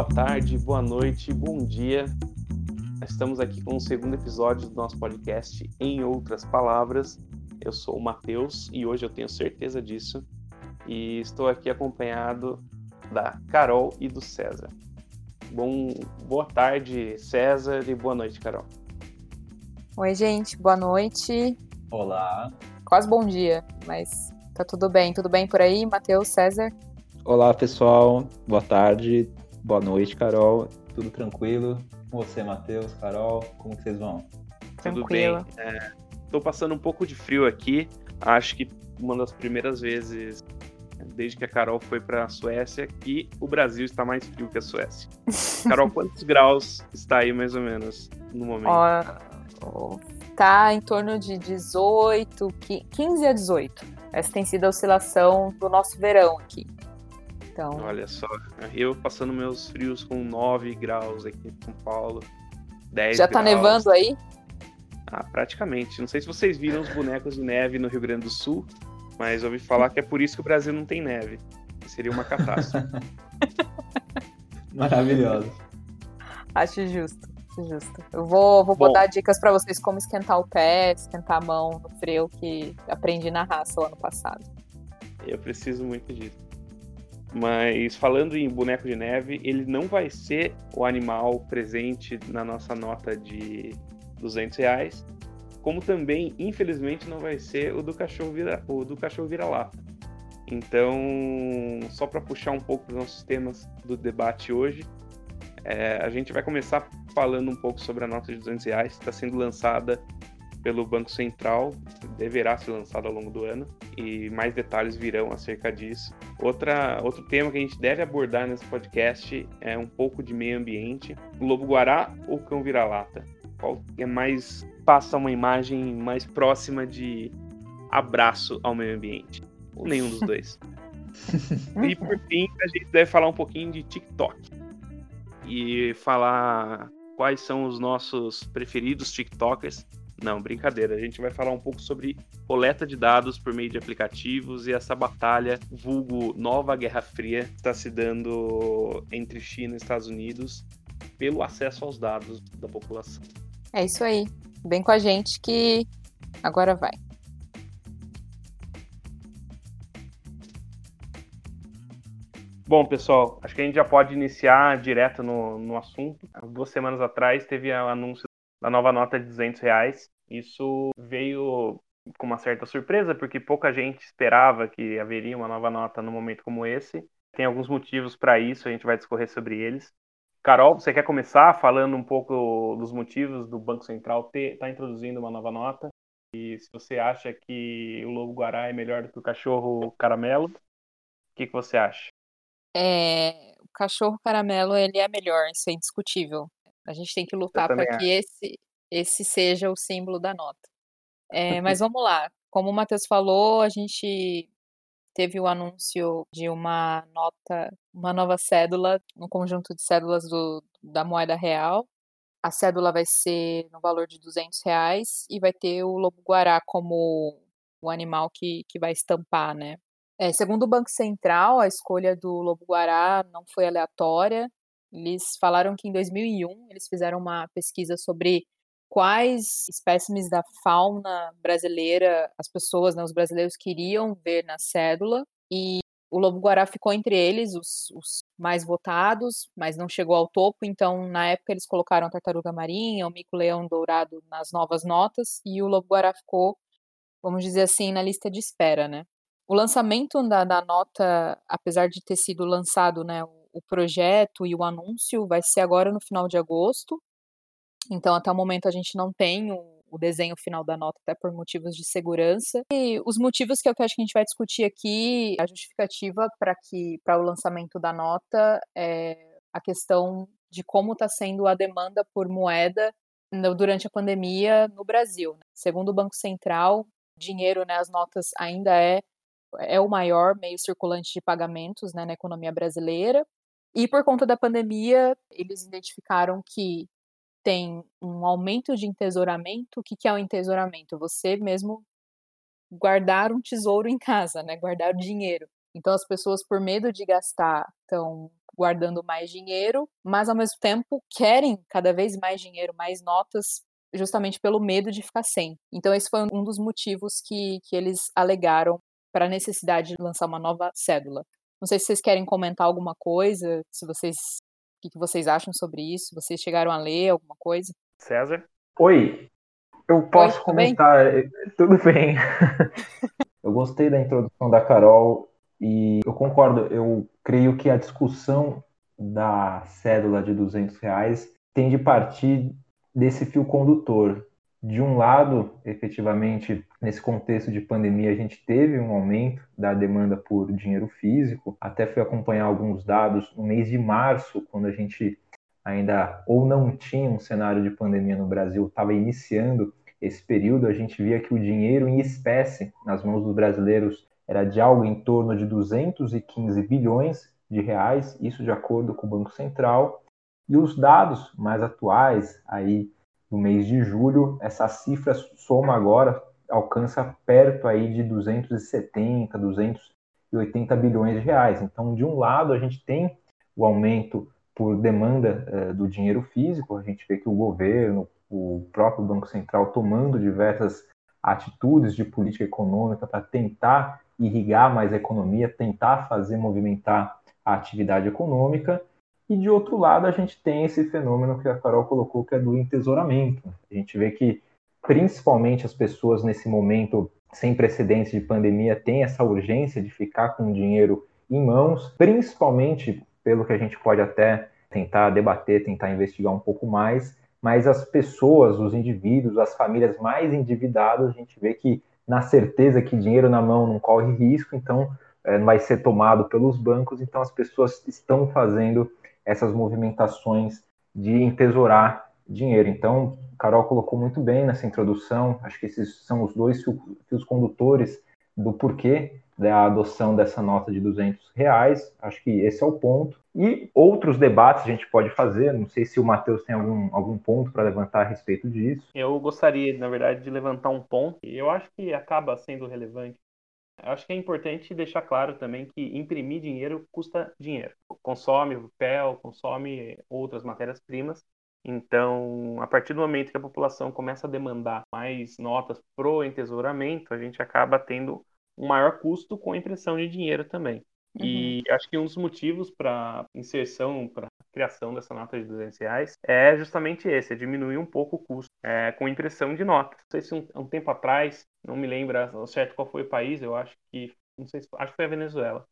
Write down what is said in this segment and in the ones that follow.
boa tarde, boa noite, bom dia. Estamos aqui com o segundo episódio do nosso podcast Em Outras Palavras. Eu sou o Matheus e hoje eu tenho certeza disso. E estou aqui acompanhado da Carol e do César. Bom, boa tarde, César, e boa noite, Carol. Oi, gente, boa noite. Olá. Quase bom dia, mas tá tudo bem. Tudo bem por aí, Matheus, César? Olá, pessoal. Boa tarde. Boa noite, Carol. Tudo tranquilo? Com você, Matheus, Carol, como que vocês vão? Tranquilo. Tudo bem. Estou é, passando um pouco de frio aqui. Acho que uma das primeiras vezes desde que a Carol foi para a Suécia que o Brasil está mais frio que a Suécia. Carol, quantos graus está aí mais ou menos no momento? Ó, tá em torno de 18, 15 a 18. Essa tem sido a oscilação do nosso verão aqui. Então... Olha só, eu passando meus frios com 9 graus aqui em São Paulo. 10 Já tá graus. nevando aí? Ah, praticamente. Não sei se vocês viram os bonecos de neve no Rio Grande do Sul, mas ouvi falar que é por isso que o Brasil não tem neve. Seria uma catástrofe. Maravilhoso. Acho justo, acho justo. Eu vou, vou botar dicas para vocês como esquentar o pé, esquentar a mão no frio que aprendi na raça o ano passado. Eu preciso muito disso. Mas falando em boneco de neve, ele não vai ser o animal presente na nossa nota de 200 reais, como também, infelizmente, não vai ser o do cachorro vira, o do cachorro vira-lata. Então, só para puxar um pouco os nossos temas do debate hoje, é, a gente vai começar falando um pouco sobre a nota de 200 reais, que está sendo lançada pelo Banco Central, deverá ser lançado ao longo do ano, e mais detalhes virão acerca disso. Outra, outro tema que a gente deve abordar nesse podcast é um pouco de meio ambiente. O lobo-guará ou cão vira-lata? Qual é mais passa uma imagem mais próxima de abraço ao meio ambiente? Ou nenhum dos dois? e por fim, a gente deve falar um pouquinho de TikTok. E falar quais são os nossos preferidos TikTokers não, brincadeira. A gente vai falar um pouco sobre coleta de dados por meio de aplicativos e essa batalha, vulgo nova Guerra Fria, está se dando entre China e Estados Unidos pelo acesso aos dados da população. É isso aí. Vem com a gente que agora vai. Bom, pessoal, acho que a gente já pode iniciar direto no, no assunto. Duas semanas atrás teve o anúncio da nova nota de 200 reais. Isso veio com uma certa surpresa, porque pouca gente esperava que haveria uma nova nota no momento como esse. Tem alguns motivos para isso, a gente vai discorrer sobre eles. Carol, você quer começar falando um pouco dos motivos do Banco Central estar tá introduzindo uma nova nota? E se você acha que o lobo guará é melhor do que o cachorro caramelo, o que, que você acha? É, o cachorro caramelo ele é melhor, isso é indiscutível. A gente tem que lutar para que esse, esse seja o símbolo da nota. É, mas vamos lá. Como o Matheus falou, a gente teve o anúncio de uma nota, uma nova cédula, um conjunto de cédulas do, da moeda real. A cédula vai ser no valor de 200 reais e vai ter o lobo-guará como o animal que, que vai estampar, né? É, segundo o Banco Central, a escolha do lobo-guará não foi aleatória. Eles falaram que em 2001 eles fizeram uma pesquisa sobre quais espécimes da fauna brasileira as pessoas, né, os brasileiros queriam ver na cédula e o lobo-guará ficou entre eles, os, os, mais votados, mas não chegou ao topo, então na época eles colocaram a tartaruga marinha, o mico-leão dourado nas novas notas e o lobo-guará ficou, vamos dizer assim, na lista de espera, né. O lançamento da, da nota, apesar de ter sido lançado, né, o projeto e o anúncio vai ser agora no final de agosto. Então, até o momento, a gente não tem o, o desenho final da nota, até por motivos de segurança. E os motivos que eu acho que a gente vai discutir aqui, a justificativa para que para o lançamento da nota é a questão de como está sendo a demanda por moeda durante a pandemia no Brasil. Né? Segundo o Banco Central, dinheiro, né, as notas ainda é é o maior meio circulante de pagamentos né, na economia brasileira. E por conta da pandemia, eles identificaram que tem um aumento de entesouramento. O que, que é o entesouramento? Você mesmo guardar um tesouro em casa, né? Guardar dinheiro. Então as pessoas, por medo de gastar, estão guardando mais dinheiro, mas ao mesmo tempo querem cada vez mais dinheiro, mais notas, justamente pelo medo de ficar sem. Então, esse foi um dos motivos que, que eles alegaram para a necessidade de lançar uma nova cédula. Não sei se vocês querem comentar alguma coisa, se vocês. O que, que vocês acham sobre isso? Vocês chegaram a ler alguma coisa? César? Oi, eu posso Oi, comentar. Bem? Tudo bem. eu gostei da introdução da Carol e eu concordo. Eu creio que a discussão da cédula de 200 reais tem de partir desse fio condutor. De um lado, efetivamente, nesse contexto de pandemia, a gente teve um aumento da demanda por dinheiro físico. Até fui acompanhar alguns dados no mês de março, quando a gente ainda ou não tinha um cenário de pandemia no Brasil, estava iniciando esse período, a gente via que o dinheiro em espécie nas mãos dos brasileiros era de algo em torno de 215 bilhões de reais, isso de acordo com o Banco Central. E os dados mais atuais, aí do mês de julho, essa cifra soma agora, alcança perto aí de 270, 280 bilhões de reais. Então, de um lado, a gente tem o aumento por demanda eh, do dinheiro físico, a gente vê que o governo, o próprio Banco Central tomando diversas atitudes de política econômica para tentar irrigar mais a economia, tentar fazer movimentar a atividade econômica. E de outro lado, a gente tem esse fenômeno que a Carol colocou, que é do entesouramento. A gente vê que, principalmente, as pessoas nesse momento sem precedentes de pandemia têm essa urgência de ficar com o dinheiro em mãos, principalmente pelo que a gente pode até tentar debater, tentar investigar um pouco mais, mas as pessoas, os indivíduos, as famílias mais endividadas, a gente vê que na certeza que dinheiro na mão não corre risco, então é, vai ser tomado pelos bancos, então as pessoas estão fazendo essas movimentações de entesourar dinheiro. Então, Carol colocou muito bem nessa introdução, acho que esses são os dois fios condutores do porquê da adoção dessa nota de 200 reais, acho que esse é o ponto. E outros debates a gente pode fazer, não sei se o Matheus tem algum, algum ponto para levantar a respeito disso. Eu gostaria, na verdade, de levantar um ponto, e eu acho que acaba sendo relevante. Eu acho que é importante deixar claro também que imprimir dinheiro custa dinheiro. Consome papel, consome outras matérias-primas. Então, a partir do momento que a população começa a demandar mais notas pro entesouramento, a gente acaba tendo um maior custo com a impressão de dinheiro também. Uhum. E acho que um dos motivos para inserção, para criação dessa nota de 200 reais é justamente esse, é diminuir um pouco o custo é, com impressão de notas. Não sei se um, um, tempo atrás, não me lembro certo qual foi o país, eu acho que, não sei se, acho que foi a Venezuela,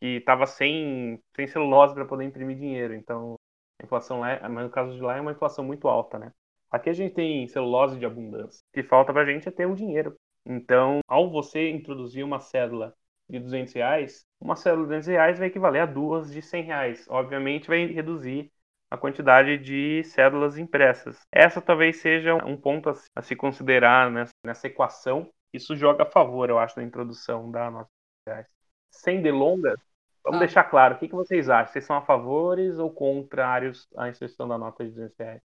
que estava sem, sem celulose para poder imprimir dinheiro. Então, a inflação lá, mas no caso de lá é uma inflação muito alta, né? Aqui a gente tem celulose de abundância. O que falta para a gente é ter o dinheiro. Então, ao você introduzir uma cédula de 200 reais, uma cédula de 200 reais vai equivaler a duas de 100 reais. Obviamente vai reduzir a quantidade de cédulas impressas. Essa talvez seja um ponto a se considerar nessa, nessa equação. Isso joga a favor, eu acho, da introdução da nota de reais. Sem delongas, vamos ah. deixar claro, o que, que vocês acham? Vocês são a favores ou contrários à inserção da nota de 200 reais?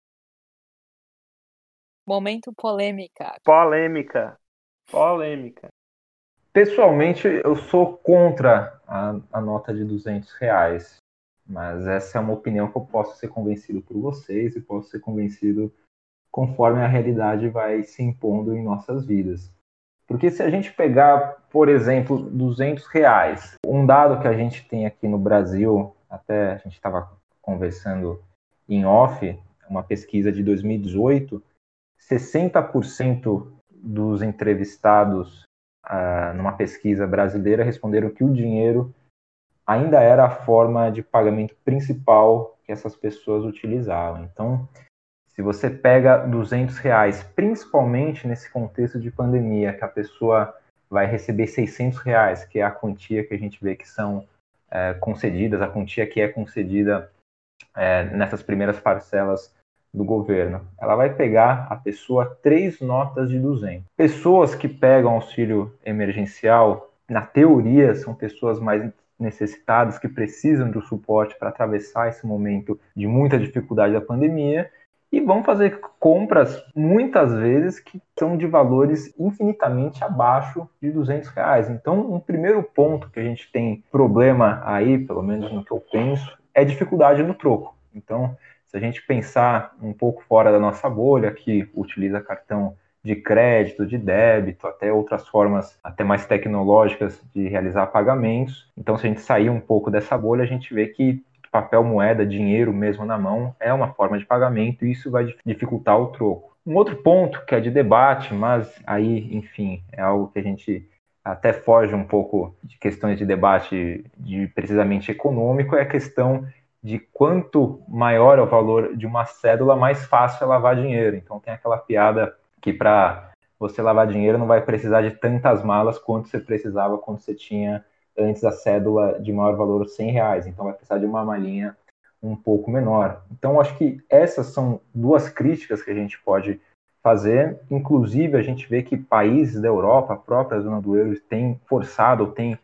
Momento polêmica. Polêmica. Polêmica. Pessoalmente, eu sou contra a, a, nota de 200 reais, mas essa é uma opinião que eu posso ser convencido por vocês e posso ser convencido conforme a realidade vai se impondo em nossas vidas. Porque se a gente pegar, por exemplo, 200 reais, um dado que a gente tem aqui no Brasil, até a gente estava conversando em off, uma pesquisa de 2018, 60% dos entrevistados uh, numa pesquisa brasileira responderam que o dinheiro ainda era a forma de pagamento principal que essas pessoas utilizavam. Então, se você pega 200 reais, principalmente nesse contexto de pandemia, que a pessoa vai receber 600 reais, que é a quantia que a gente vê que são é, concedidas, a quantia que é concedida é, nessas primeiras parcelas do governo. Ela vai pegar a pessoa três notas de 200. Pessoas que pegam auxílio emergencial, na teoria, são pessoas mais necessitadas que precisam do suporte para atravessar esse momento de muita dificuldade da pandemia e vão fazer compras muitas vezes que são de valores infinitamente abaixo de 200 reais. Então, um primeiro ponto que a gente tem problema aí, pelo menos no que eu penso, é dificuldade no troco. Então, se a gente pensar um pouco fora da nossa bolha, que utiliza cartão de crédito, de débito, até outras formas até mais tecnológicas de realizar pagamentos. Então, se a gente sair um pouco dessa bolha, a gente vê que papel moeda, dinheiro mesmo na mão, é uma forma de pagamento e isso vai dificultar o troco. Um outro ponto que é de debate, mas aí, enfim, é algo que a gente até foge um pouco de questões de debate de precisamente econômico, é a questão de quanto maior é o valor de uma cédula, mais fácil é lavar dinheiro. Então tem aquela piada que para você lavar dinheiro não vai precisar de tantas malas quanto você precisava quando você tinha antes a cédula de maior valor 100 reais. Então vai precisar de uma malinha um pouco menor. Então acho que essas são duas críticas que a gente pode fazer. Inclusive a gente vê que países da Europa, a própria zona do euro, têm forçado, têm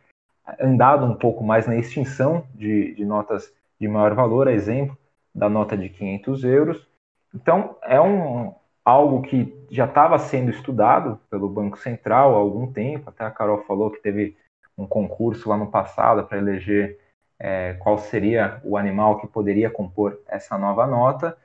andado um pouco mais na extinção de, de notas de maior valor, a exemplo da nota de 500 euros. Então, é um, algo que já estava sendo estudado pelo Banco Central há algum tempo. Até a Carol falou que teve um concurso lá no passado para eleger é, qual seria o animal que poderia compor essa nova nota.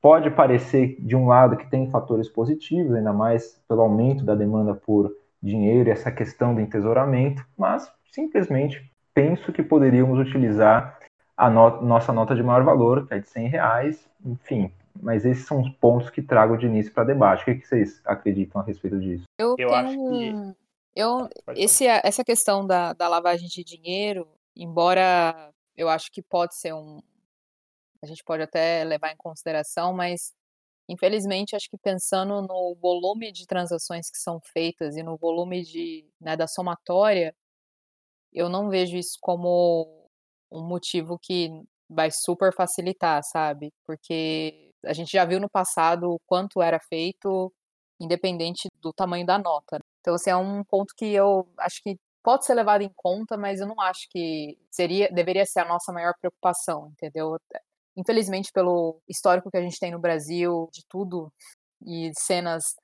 Pode parecer, de um lado, que tem fatores positivos, ainda mais pelo aumento da demanda por dinheiro e essa questão do entesouramento, mas simplesmente penso que poderíamos utilizar a no nossa nota de maior valor, que é de 100 reais, enfim. Mas esses são os pontos que trago de início para debate. O que, que, vocês acreditam a respeito disso? Eu, eu acho que. Eu, esse, essa questão da, da lavagem de dinheiro, embora eu acho que pode ser um. A gente pode até levar em consideração, mas infelizmente acho que pensando no volume de transações que são feitas e no volume de, né, da somatória, eu não vejo isso como um motivo que vai super facilitar, sabe? Porque a gente já viu no passado o quanto era feito, independente do tamanho da nota. Né? Então, assim, é um ponto que eu acho que pode ser levado em conta, mas eu não acho que seria, deveria ser a nossa maior preocupação, entendeu? Infelizmente, pelo histórico que a gente tem no Brasil, de tudo, e cenas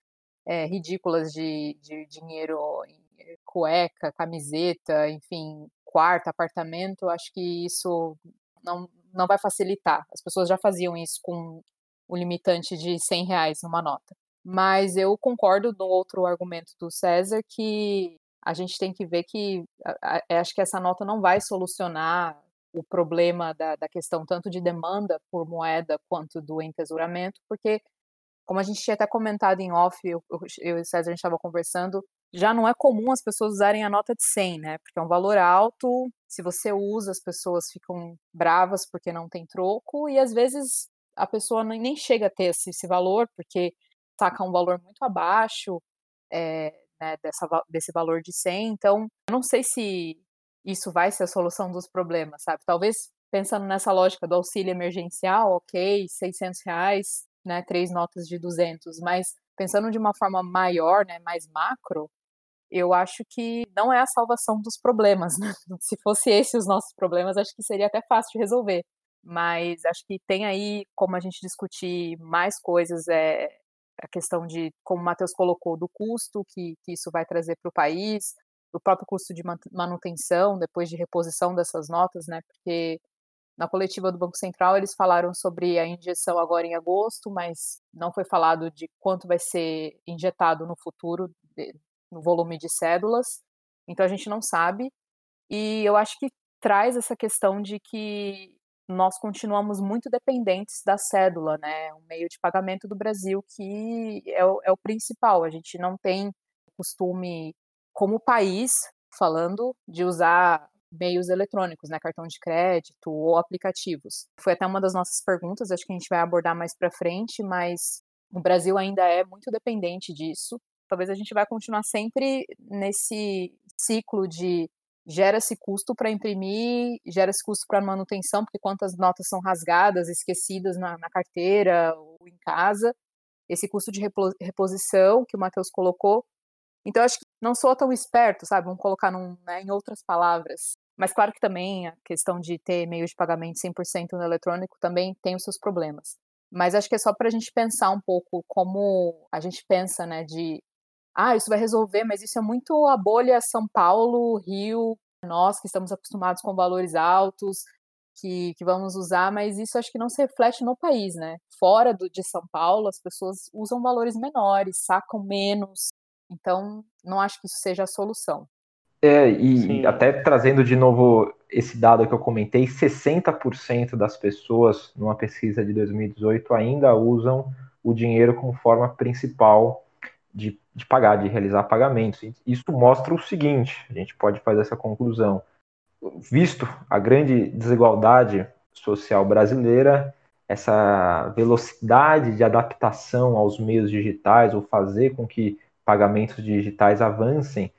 é, ridículas de, de dinheiro em cueca, camiseta, enfim, quarto, apartamento, acho que isso não, não vai facilitar. As pessoas já faziam isso com o limitante de 100 reais numa nota. Mas eu concordo no outro argumento do César que a gente tem que ver que acho que essa nota não vai solucionar o problema da, da questão tanto de demanda por moeda quanto do entesouramento, porque, como a gente tinha até comentado em off, eu, eu e o César a gente estava conversando, já não é comum as pessoas usarem a nota de 100, né? Porque é um valor alto, se você usa, as pessoas ficam bravas porque não tem troco, e às vezes a pessoa nem chega a ter esse, esse valor, porque saca um valor muito abaixo é, né, dessa, desse valor de 100. Então, eu não sei se isso vai ser a solução dos problemas, sabe? Talvez pensando nessa lógica do auxílio emergencial, ok, 600 reais, né, três notas de 200, mas pensando de uma forma maior, né, mais macro, eu acho que não é a salvação dos problemas. Né? Se fosse esse os nossos problemas, acho que seria até fácil de resolver. Mas acho que tem aí como a gente discutir mais coisas, é a questão de, como o Matheus colocou, do custo que, que isso vai trazer para o país, do próprio custo de manutenção, depois de reposição dessas notas, né? Porque na coletiva do Banco Central eles falaram sobre a injeção agora em agosto, mas não foi falado de quanto vai ser injetado no futuro no volume de cédulas, então a gente não sabe. E eu acho que traz essa questão de que nós continuamos muito dependentes da cédula, né? O meio de pagamento do Brasil que é o, é o principal. A gente não tem costume, como país, falando, de usar meios eletrônicos, né, cartão de crédito ou aplicativos. Foi até uma das nossas perguntas, acho que a gente vai abordar mais para frente, mas o Brasil ainda é muito dependente disso talvez a gente vai continuar sempre nesse ciclo de gera-se custo para imprimir, gera-se custo para manutenção, porque quantas notas são rasgadas, esquecidas na, na, carteira ou em casa, esse custo de reposição que o Matheus colocou. Então, acho que não sou tão esperto, sabe? Vamos colocar num, né, em outras palavras. Mas claro que também a questão de ter meio de pagamento 100% no eletrônico também tem os seus problemas. Mas acho que é só para a gente pensar um pouco como a gente pensa, né, de ah, isso vai resolver, mas isso é muito a bolha São Paulo, Rio, nós que estamos acostumados com valores altos, que, que, vamos usar, mas isso acho que não se reflete no país, né? Fora do, de São Paulo, as pessoas usam valores menores, sacam menos, então não acho que isso seja a solução. É, e Sim. até trazendo de novo esse dado que eu comentei, 60% das pessoas numa pesquisa de 2018 ainda usam o dinheiro como forma principal de, de pagar, de realizar pagamentos. Isso mostra o seguinte: a gente pode fazer essa conclusão. Visto a grande desigualdade social brasileira, essa velocidade de adaptação aos meios digitais, ou fazer com que pagamentos digitais avancem,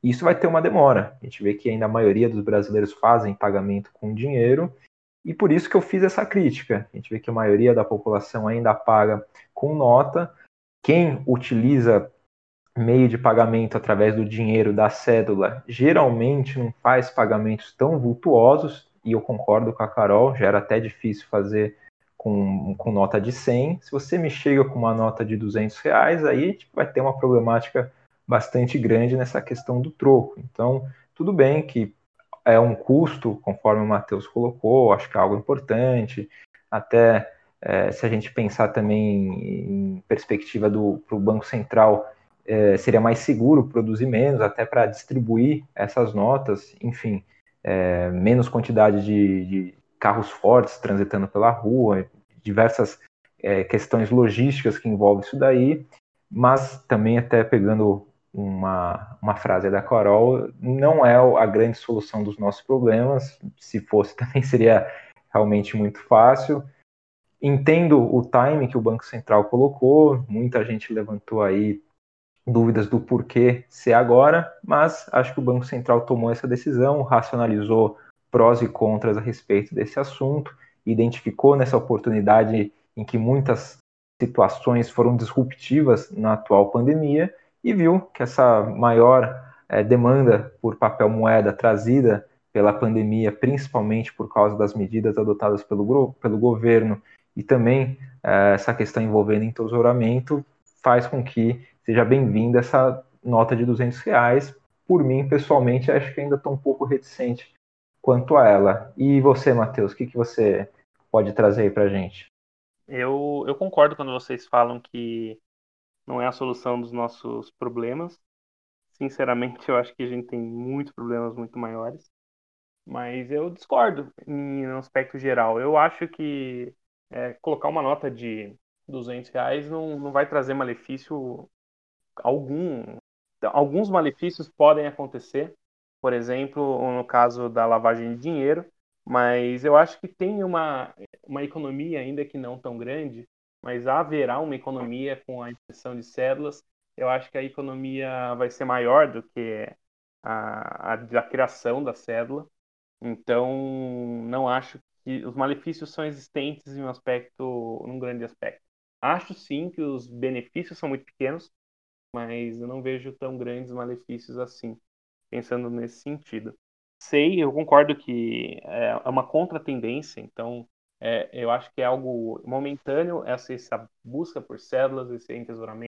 isso vai ter uma demora. A gente vê que ainda a maioria dos brasileiros fazem pagamento com dinheiro, e por isso que eu fiz essa crítica. A gente vê que a maioria da população ainda paga com nota, quem utiliza meio de pagamento através do dinheiro da cédula geralmente não faz pagamentos tão vultuosos, e eu concordo com a Carol, já era até difícil fazer com, com nota de 100. Se você me chega com uma nota de 200 reais, aí tipo, vai ter uma problemática bastante grande nessa questão do troco. Então, tudo bem que é um custo, conforme o Matheus colocou, acho que é algo importante, até é, se a gente pensar também em perspectiva do o Banco Central, é, seria mais seguro produzir menos, até para distribuir essas notas, enfim, é, menos quantidade de, de, carros fortes transitando pela rua, diversas é, questões logísticas que envolvem isso daí, mas também até pegando uma, uma frase da Carol, não é a grande solução dos nossos problemas, se fosse também seria realmente muito fácil, Entendo o time que o Banco Central colocou, muita gente levantou aí dúvidas do porquê ser agora, mas acho que o Banco Central tomou essa decisão, racionalizou prós e contras a respeito desse assunto, identificou nessa oportunidade em que muitas situações foram disruptivas na atual pandemia e viu que essa maior é, demanda por papel moeda trazida pela pandemia, principalmente por causa das medidas adotadas pelo, pelo governo e também é, essa questão envolvendo entesouramento faz com que seja bem-vinda essa nota de 200 reais. Por mim, pessoalmente, acho que ainda estou um pouco reticente quanto a ela. E você, Matheus, o que, que você pode trazer aí para gente? Eu, eu concordo quando vocês falam que não é a solução dos nossos problemas. Sinceramente, eu acho que a gente tem muitos problemas muito maiores. Mas eu discordo em um aspecto geral. Eu acho que é, colocar uma nota de 200 reais não, não vai trazer malefício algum. Alguns malefícios podem acontecer, por exemplo, no caso da lavagem de dinheiro, mas eu acho que tem uma, uma economia, ainda que não tão grande, mas haverá uma economia com a impressão de cédulas. Eu acho que a economia vai ser maior do que a, a da criação da cédula. Então, não acho que os malefícios são existentes em um aspecto, num grande aspecto. Acho sim que os benefícios são muito pequenos, mas eu não vejo tão grandes malefícios assim, pensando nesse sentido. Sei, eu concordo que é uma contratendência, então é, eu acho que é algo momentâneo essa, essa busca por células, esse entesouramento,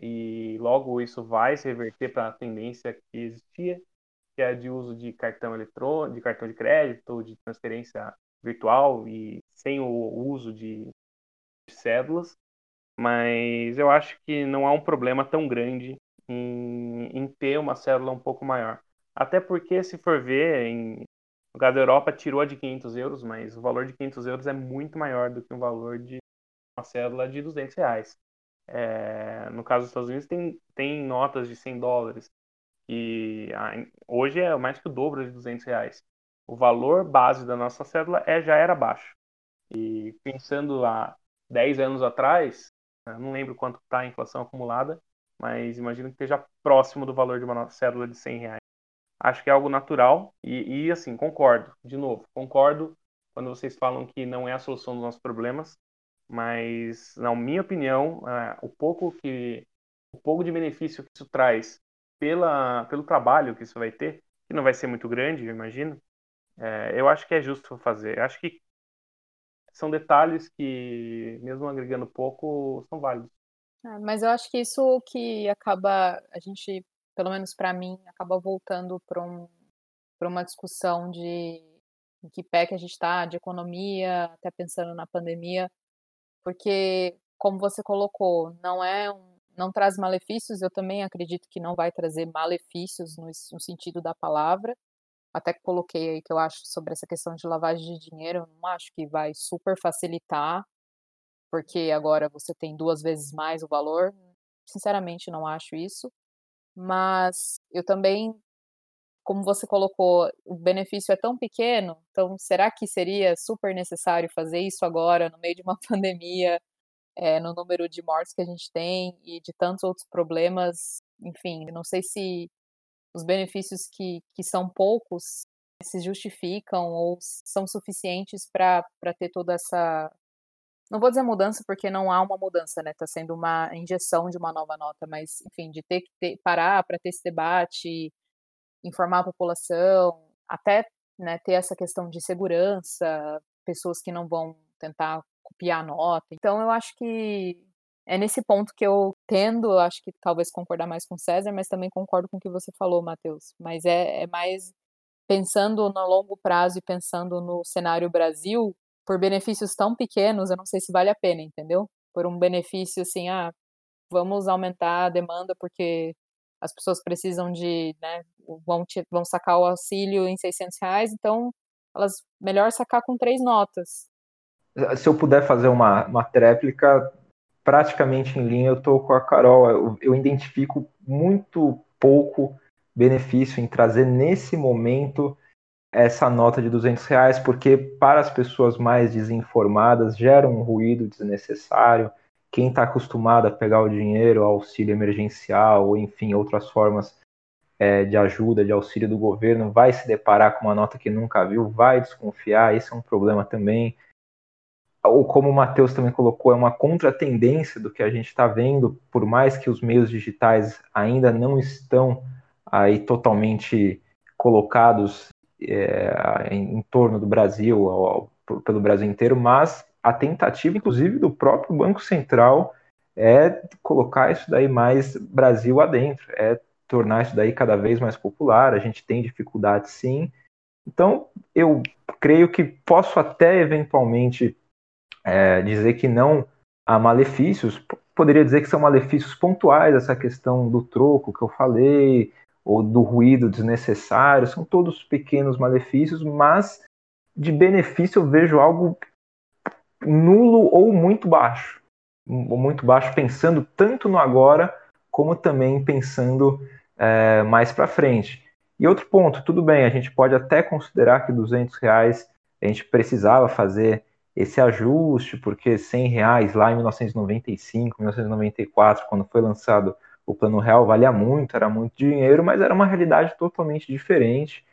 e logo isso vai se reverter para a tendência que existia, que é de uso de cartão eletrônico, de cartão de crédito, de transferência virtual e sem o uso de cédulas, mas eu acho que não há um problema tão grande em, em ter uma célula um pouco maior. Até porque, se for ver, em, no caso da Europa tirou a de 500 euros, mas o valor de 500 euros é muito maior do que o valor de uma célula de 200 reais. É, no caso dos Estados Unidos, tem, tem notas de 100 dólares, e hoje é mais que o dobro de 200 reais o valor base da nossa cédula é, já era baixo. E pensando há 10 anos atrás, não lembro quanto está a inflação acumulada, mas imagino que esteja próximo do valor de uma cédula de 100 reais. Acho que é algo natural e, e, assim, concordo, de novo, concordo quando vocês falam que não é a solução dos nossos problemas, mas, na minha opinião, é, o pouco que o pouco de benefício que isso traz pela, pelo trabalho que isso vai ter, que não vai ser muito grande, eu imagino, é, eu acho que é justo fazer. Eu acho que são detalhes que, mesmo agregando pouco, são válidos. É, mas eu acho que isso que acaba, a gente, pelo menos para mim, acaba voltando para um, uma discussão de, em que pé que a gente está de economia, até pensando na pandemia, porque, como você colocou, não é um, não traz malefícios, eu também acredito que não vai trazer malefícios no, no sentido da palavra, até que coloquei aí que eu acho sobre essa questão de lavagem de dinheiro, eu não acho que vai super facilitar, porque agora você tem duas vezes mais o valor. Sinceramente, não acho isso. Mas eu também, como você colocou, o benefício é tão pequeno, então será que seria super necessário fazer isso agora, no meio de uma pandemia, é, no número de mortes que a gente tem e de tantos outros problemas? Enfim, não sei se os benefícios que, que são poucos se justificam ou são suficientes para ter toda essa. Não vou dizer mudança, porque não há uma mudança, né? Está sendo uma injeção de uma nova nota, mas, enfim, de ter que ter, parar para ter esse debate, informar a população, até né, ter essa questão de segurança, pessoas que não vão tentar copiar a nota. Então, eu acho que é nesse ponto que eu tendo, acho que talvez concordar mais com César, mas também concordo com o que você falou, Matheus. Mas é, é mais pensando no longo prazo e pensando no cenário Brasil, por benefícios tão pequenos, eu não sei se vale a pena, entendeu? Por um benefício assim, ah, vamos aumentar a demanda porque as pessoas precisam de, né, vão, te, vão sacar o auxílio em 600 reais, então elas melhor sacar com três notas. Se eu puder fazer uma, uma tréplica, praticamente em linha eu estou com a Carol. Eu, eu, identifico muito pouco benefício em trazer nesse momento essa nota de 200 reais, porque para as pessoas mais desinformadas gera um ruído desnecessário. Quem está acostumado a pegar o dinheiro, auxílio emergencial, ou enfim, outras formas é, de ajuda, de auxílio do governo, vai se deparar com uma nota que nunca viu, vai desconfiar, isso é um problema também ou como o Matheus também colocou, é uma contratendência do que a gente está vendo, por mais que os meios digitais ainda não estão aí totalmente colocados é, em, em, torno do Brasil, ao, ao, pelo Brasil inteiro, mas a tentativa, inclusive, do próprio Banco Central é colocar isso daí mais Brasil adentro, é tornar isso daí cada vez mais popular. A gente tem dificuldade, sim. Então, eu creio que posso até eventualmente é, dizer que não há malefícios, poderia dizer que são malefícios pontuais, essa questão do troco que eu falei, ou do ruído desnecessário, são todos pequenos malefícios, mas de benefício eu vejo algo nulo ou muito baixo. Muito baixo, pensando tanto no agora, como também pensando é, mais para frente. E outro ponto, tudo bem, a gente pode até considerar que 200 reais a gente precisava fazer esse ajuste, porque 100 reais lá em 1995, 1994, quando foi lançado o Plano Real, valia muito, era muito dinheiro, mas era uma realidade totalmente diferente.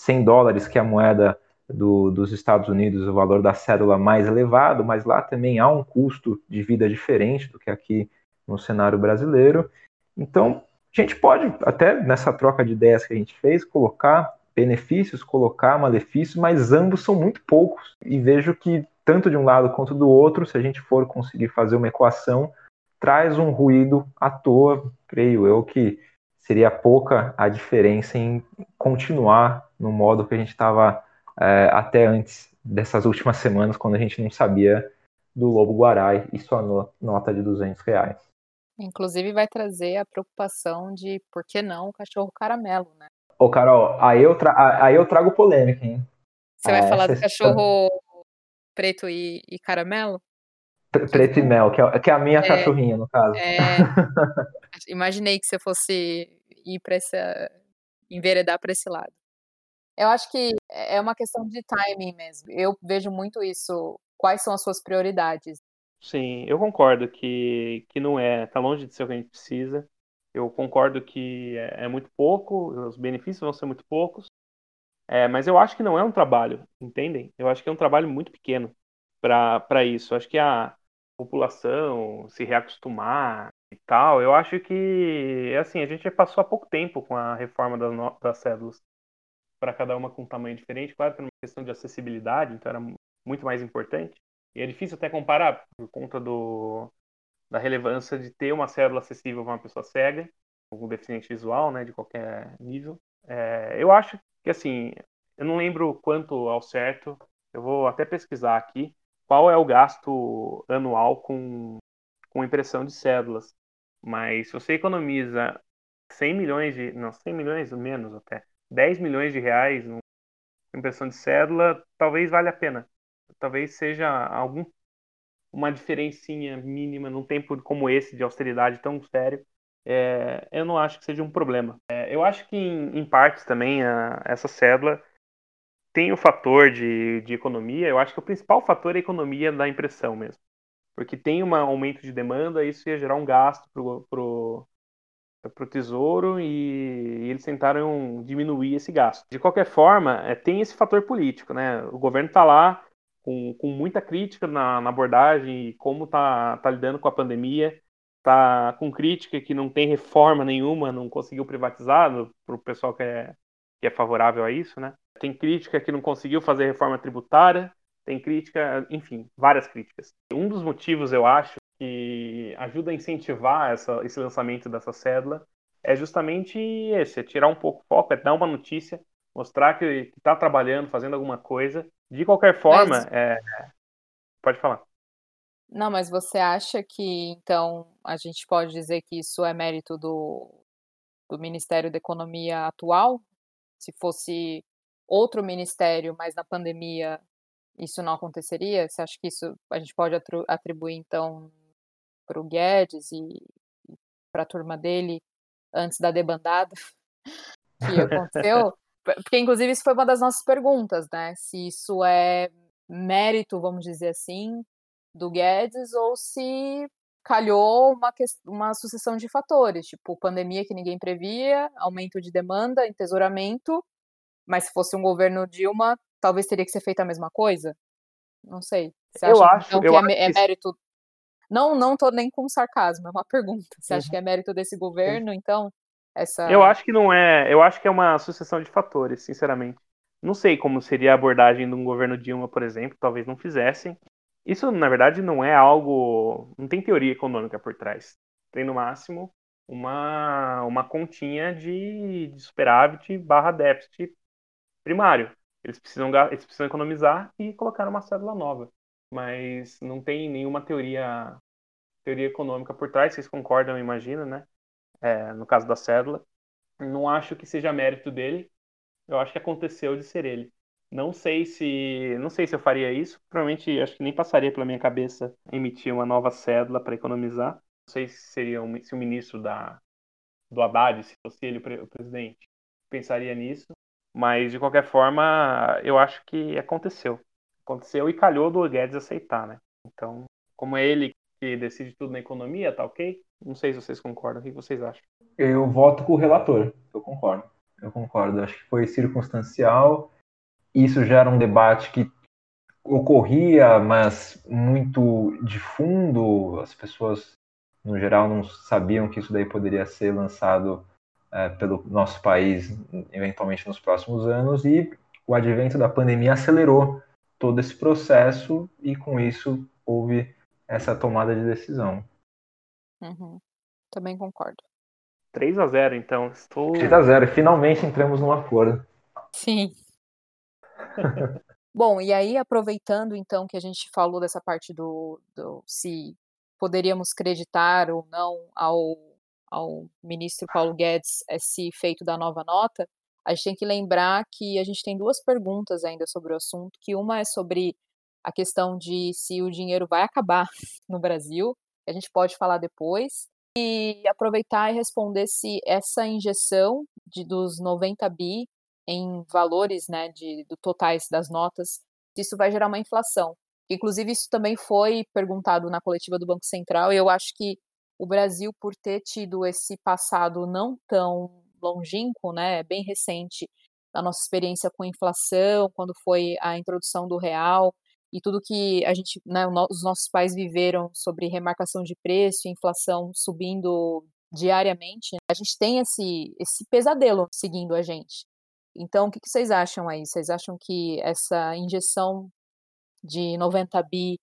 100 dólares, que é a moeda do, dos Estados Unidos, o valor da cédula mais elevado, mas lá também há um custo de vida diferente do que aqui no cenário brasileiro. Então, a gente pode, até nessa troca de ideias que a gente fez, colocar benefícios, colocar malefícios, mas ambos são muito poucos. E vejo que tanto de um lado quanto do outro, se a gente for conseguir fazer uma equação, traz um ruído à toa, creio eu que seria pouca a diferença em continuar no modo que a gente estava é, até antes dessas últimas semanas, quando a gente não sabia do Lobo Guarai e sua nota de 200 reais. Inclusive vai trazer a preocupação de por que não o cachorro caramelo, né? Ô, Carol, aí eu, tra aí eu trago polêmica, hein? Você vai falar do cachorro preto e, e caramelo? Preto e mel, que é, que é a minha é, cachorrinha, no caso. É, imaginei que você fosse ir para essa. enveredar para esse lado. Eu acho que é uma questão de timing mesmo. Eu vejo muito isso. Quais são as suas prioridades? Sim, eu concordo que, que não é. Tá longe de ser o que a gente precisa. Eu concordo que é, é muito pouco, os benefícios vão ser muito poucos. É, mas eu acho que não é um trabalho, entendem? Eu acho que é um trabalho muito pequeno para isso. Eu acho que a população se reacostumar e tal, eu acho que, assim, a gente passou há pouco tempo com a reforma das, das cédulas para cada uma com um tamanho diferente. Claro que era uma questão de acessibilidade, então era muito mais importante. E é difícil até comparar por conta do, da relevância de ter uma célula acessível para uma pessoa cega, ou deficiente visual, né, de qualquer nível. É, eu acho que assim, eu não lembro quanto ao certo, eu vou até pesquisar aqui, qual é o gasto anual com, com impressão de cédulas. Mas se você economiza 100 milhões de. Não, 100 milhões menos até. 10 milhões de reais em impressão de cédula, talvez valha a pena. Talvez seja algum uma diferencinha mínima num tempo como esse de austeridade tão sério. É, eu não acho que seja um problema. É, eu acho que em, em partes também a, essa cédula tem o fator de, de economia. Eu acho que o principal fator é a economia da impressão mesmo porque tem um aumento de demanda, isso ia gerar um gasto pro, pro, pro tesouro e, e, eles tentaram diminuir esse gasto. De qualquer forma, é, tem esse fator político, né? O governo está lá com, com muita crítica na, na abordagem e como está tá lidando com a pandemia, está com crítica que não tem reforma nenhuma, não conseguiu privatizar, para o pessoal que é, que é favorável a isso, né? Tem crítica que não conseguiu fazer reforma tributária, tem crítica, enfim, várias críticas. Um dos motivos, eu acho, que ajuda a incentivar essa, esse lançamento dessa cédula é justamente esse, é tirar um pouco o foco, é dar uma notícia, mostrar que está trabalhando, fazendo alguma coisa. De qualquer forma, mas... é... pode falar. Não, mas você acha que, então, a gente pode dizer que isso é mérito do, do Ministério da Economia atual? Se fosse outro ministério, mas na pandemia isso não aconteceria? Você acha que isso a gente pode atribuir, então, para o Guedes e, para a turma dele antes da debandada que aconteceu? Porque, inclusive, isso foi uma das nossas perguntas, né? Se isso é mérito, vamos dizer assim, do Guedes ou se calhou uma, uma sucessão de fatores, tipo pandemia que ninguém previa, aumento de demanda, entesouramento, mas se fosse um governo Dilma, talvez teria que ser feita a mesma coisa? Não sei. Você eu acha, então, eu que é acho é, é mérito. Não, não tô nem com sarcasmo, é uma pergunta. Você acha uhum. que é mérito desse governo, então? Essa... Eu acho que não é. Eu acho que é uma sucessão de fatores, sinceramente. Não sei como seria a abordagem de um governo Dilma, por exemplo, talvez não fizessem. Isso, na verdade, não é algo. Não tem teoria econômica por trás. Tem, no máximo, uma, uma continha de, de superávit barra déficit primário. Eles precisam, eles precisam economizar e colocar uma cédula nova. Mas não tem nenhuma teoria teoria econômica por trás, vocês concordam, imagina, né? É, no caso da cédula. Não acho que seja mérito dele. Eu acho que aconteceu de ser ele. Não sei se não sei se eu faria isso. Provavelmente acho que nem passaria pela minha cabeça emitir uma nova cédula para economizar. Não sei se seria um, se o ministro da do Haddad, se fosse ele o presidente, pensaria nisso. Mas, de qualquer forma, eu acho que aconteceu. Aconteceu e calhou do Guedes aceitar, né? Então, como é ele que decide tudo na economia, tá ok? Não sei se vocês concordam. O que vocês acham? Eu voto com o relator. Eu concordo. Eu concordo. Acho que foi circunstancial. Isso já era um debate que ocorria, mas muito de fundo. As pessoas, no geral, não sabiam que isso daí poderia ser lançado é, pelo nosso país, eventualmente nos próximos anos, e o advento da pandemia acelerou todo esse processo e com isso houve essa tomada de decisão. Uhum. Também concordo. 3 a 0 então. Estou... 3 a 0 finalmente entramos num acordo. Sim. Bom, e aí aproveitando então que a gente falou dessa parte do, do se poderíamos creditar ou não ao ao ministro Paulo Guedes esse feito da nova nota, a gente tem que lembrar que a gente tem duas perguntas ainda sobre o assunto, que uma é sobre a questão de se o dinheiro vai acabar no Brasil, a gente pode falar depois, e aproveitar e responder se essa injeção de, dos 90 bi em valores né, de, do totais das notas, isso vai gerar uma inflação. Inclusive, isso também foi perguntado na coletiva do Banco Central, e eu acho que o Brasil, por ter tido esse passado não tão longínquo, né, bem recente, da nossa experiência com inflação, quando foi a introdução do real e tudo que a gente, né, os nossos pais viveram sobre remarcação de preço, inflação subindo diariamente, a gente tem esse, esse pesadelo seguindo a gente. Então, o que, vocês acham aí? Vocês acham que essa injeção de 90 bi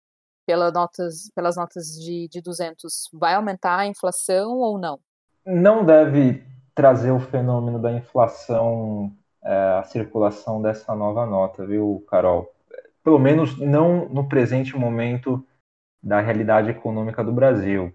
pela notas, pelas notas de, de 200 vai aumentar a inflação ou não? Não deve trazer o fenômeno da inflação é, a circulação dessa nova nota, viu, Carol? Pelo menos não no presente momento da realidade econômica do Brasil.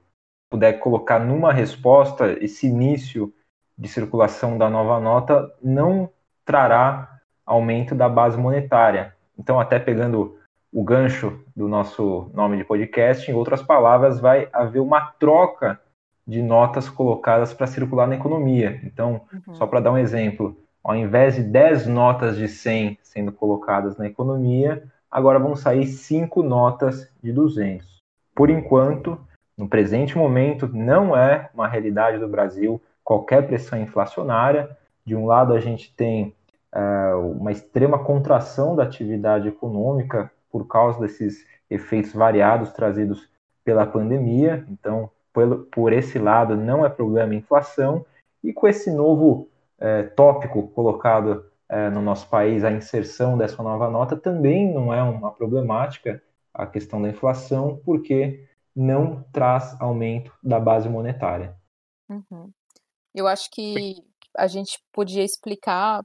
Puder colocar numa resposta esse início de circulação da nova nota não trará aumento da base monetária. Então, até pegando o gancho do nosso nome de podcast, em outras palavras, vai haver uma troca de notas colocadas para circular na economia. Então, uhum. só para dar um exemplo, ao invés de 10 notas de 100 sendo colocadas na economia, agora vão sair 5 notas de 200. Por enquanto, no presente momento, não é uma realidade do Brasil qualquer pressão inflacionária. De um lado, a gente tem uh, uma extrema contração da atividade econômica por causa desses efeitos variados trazidos pela pandemia. Então, por, por esse lado, não é problema a inflação. E com esse novo é, tópico colocado é, no nosso país, a inserção dessa nova nota também não é uma problemática, a questão da inflação, porque não traz aumento da base monetária. Uhum. Eu acho que a gente podia explicar,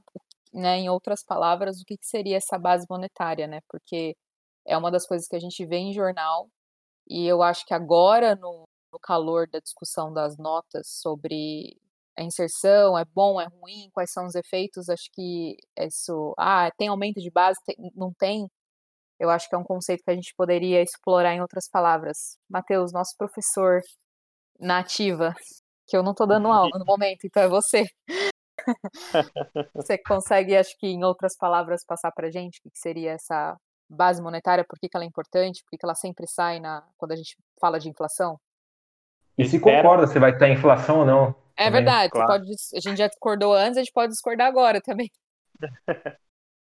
né, em outras palavras, o que, que seria essa base monetária, né? Porque é uma das coisas que a gente vê em jornal, e eu acho que agora, no, no calor da discussão das notas sobre a inserção, é bom, é ruim, quais são os efeitos, acho que isso, ah, tem aumento de base, tem, não tem, eu acho que é um conceito que a gente poderia explorar em outras palavras. Matheus, nosso professor nativa, que eu não estou dando aula no momento, então é você. você consegue, acho que em outras palavras, passar para gente o que seria essa base monetária, por que, ela é importante, por que, ela sempre sai na, quando a gente fala de inflação? E se concorda se vai ter inflação ou não. É também, verdade, claro. pode, a gente já discordou antes, a gente pode discordar agora também.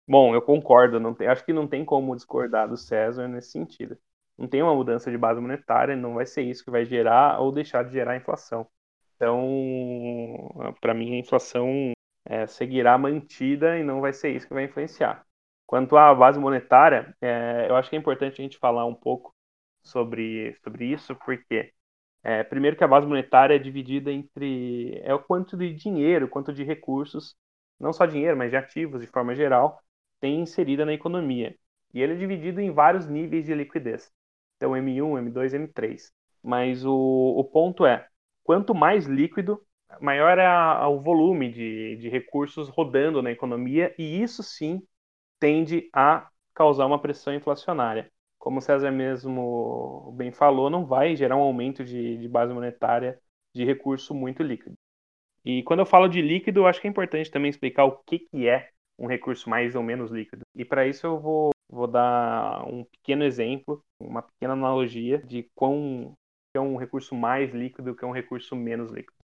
Bom, eu concordo, não tem, acho que não tem como discordar do César nesse sentido. Não tem uma mudança de base monetária, não vai ser isso que vai gerar ou deixar de gerar inflação. Então, para mim, a inflação é, seguirá mantida e não vai ser isso que vai influenciar. Quanto à base monetária, é, eu acho que é importante a gente falar um pouco sobre, sobre isso, porque é, primeiro que a base monetária é dividida entre é o quanto de dinheiro, quanto de recursos, não só dinheiro, mas de ativos de forma geral, tem inserida na economia. E ele é dividido em vários níveis de liquidez. Então M1, M2, M3. Mas o, o ponto é, quanto mais líquido, maior é a, a, o volume de, de recursos rodando na economia, e isso sim tende a causar uma pressão inflacionária. Como o César mesmo bem falou, não vai gerar um aumento de, de base monetária de recurso muito líquido. E quando eu falo de líquido, eu acho que é importante também explicar o que, que é um recurso mais ou menos líquido. E para isso eu vou, vou dar um pequeno exemplo, uma pequena analogia de quão é um recurso mais líquido que é um recurso menos líquido.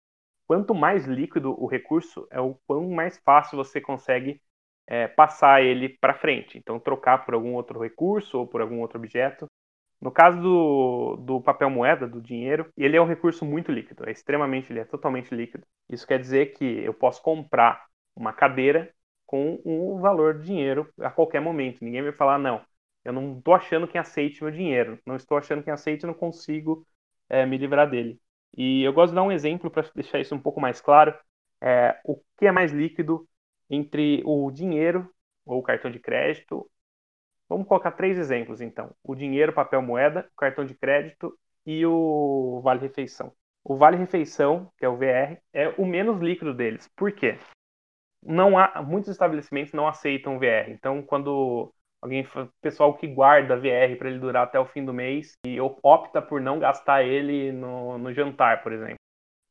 Quanto mais líquido o recurso, é o quão mais fácil você consegue é, passar ele para frente. Então, trocar por algum outro recurso ou por algum outro objeto. No caso do, do papel moeda, do dinheiro, ele é um recurso muito líquido, é extremamente, ele é totalmente líquido. Isso quer dizer que eu posso comprar uma cadeira com um valor de dinheiro a qualquer momento. Ninguém vai falar, não, eu não estou achando quem aceite meu dinheiro, não estou achando quem aceite, não consigo é, me livrar dele. E eu gosto de dar um exemplo para deixar isso um pouco mais claro. É, o que é mais líquido entre o dinheiro ou o cartão de crédito. Vamos colocar três exemplos, então: o dinheiro, papel moeda, o cartão de crédito e o vale refeição. O vale refeição, que é o VR, é o menos líquido deles. Por quê? Não há muitos estabelecimentos não aceitam VR. Então, quando alguém, pessoal que guarda VR para ele durar até o fim do mês e opta por não gastar ele no, no jantar, por exemplo.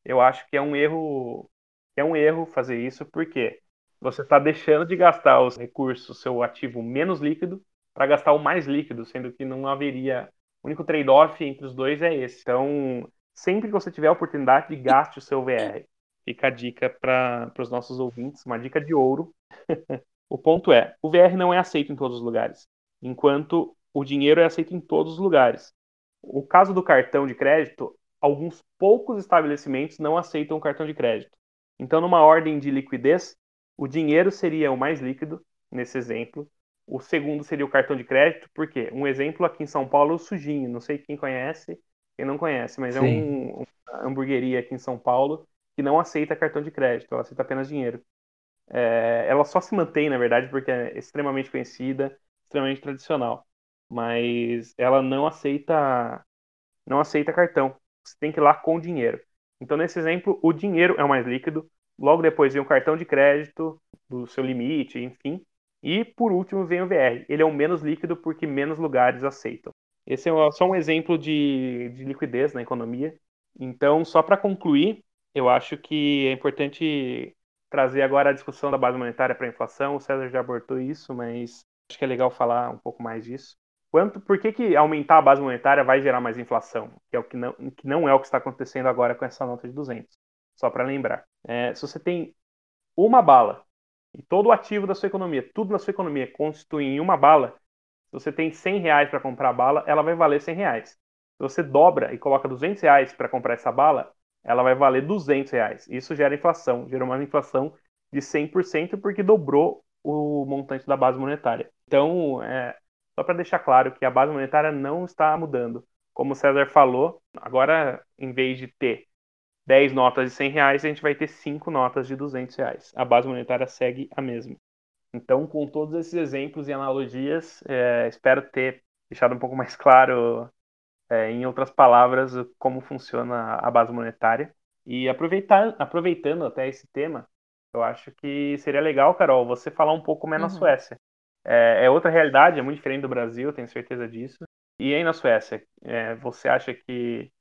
Eu acho que é um erro, é um erro fazer isso, porque você está deixando de gastar os recursos, seu ativo menos líquido, para gastar o mais líquido, sendo que não haveria. O único trade-off entre os dois é esse. Então, sempre que você tiver a oportunidade, gaste o seu VR. Fica a dica para os nossos ouvintes, uma dica de ouro. o ponto é: o VR não é aceito em todos os lugares, enquanto o dinheiro é aceito em todos os lugares. O caso do cartão de crédito, alguns poucos estabelecimentos não aceitam o cartão de crédito. Então, numa ordem de liquidez, o dinheiro seria o mais líquido, nesse exemplo. O segundo seria o cartão de crédito, porque um exemplo aqui em São Paulo é o Sujinho. Não sei quem conhece, quem não conhece, mas Sim. é um, uma hamburgueria aqui em São Paulo que não aceita cartão de crédito, ela aceita apenas dinheiro. É, ela só se mantém, na verdade, porque é extremamente conhecida, extremamente tradicional. Mas ela não aceita não aceita cartão. Você tem que ir lá com dinheiro. Então, nesse exemplo, o dinheiro é o mais líquido. Logo depois vem o cartão de crédito, do seu limite, enfim. E por último vem o VR. Ele é o menos líquido porque menos lugares aceitam. Esse é só um exemplo de, de liquidez na economia. Então, só para concluir, eu acho que é importante trazer agora a discussão da base monetária para a inflação. O César já abordou isso, mas acho que é legal falar um pouco mais disso. Quanto, por que, que aumentar a base monetária vai gerar mais inflação? Que, é o que, não, que não é o que está acontecendo agora com essa nota de 200. Só para lembrar. É, se você tem uma bala e todo o ativo da sua economia, tudo na sua economia constitui em uma bala, se você tem 100 reais para comprar a bala, ela vai valer 100 reais. Se você dobra e coloca 200 reais para comprar essa bala, ela vai valer 200 reais. Isso gera inflação, gera uma inflação de 100% porque dobrou o montante da base monetária. Então, é, só para deixar claro que a base monetária não está mudando. Como o César falou, agora, em vez de ter 10 notas de 100 reais, a gente vai ter 5 notas de 200 reais. A base monetária segue a mesma. Então, com todos esses exemplos e analogias, é, espero ter deixado um pouco mais claro, é, em outras palavras, como funciona a base monetária. E aproveitar, aproveitando até esse tema, eu acho que seria legal, Carol, você falar um pouco mais uhum. na Suécia. É, é, outra realidade, é muito diferente do Brasil, tenho certeza disso. E aí na Suécia, é, você acha que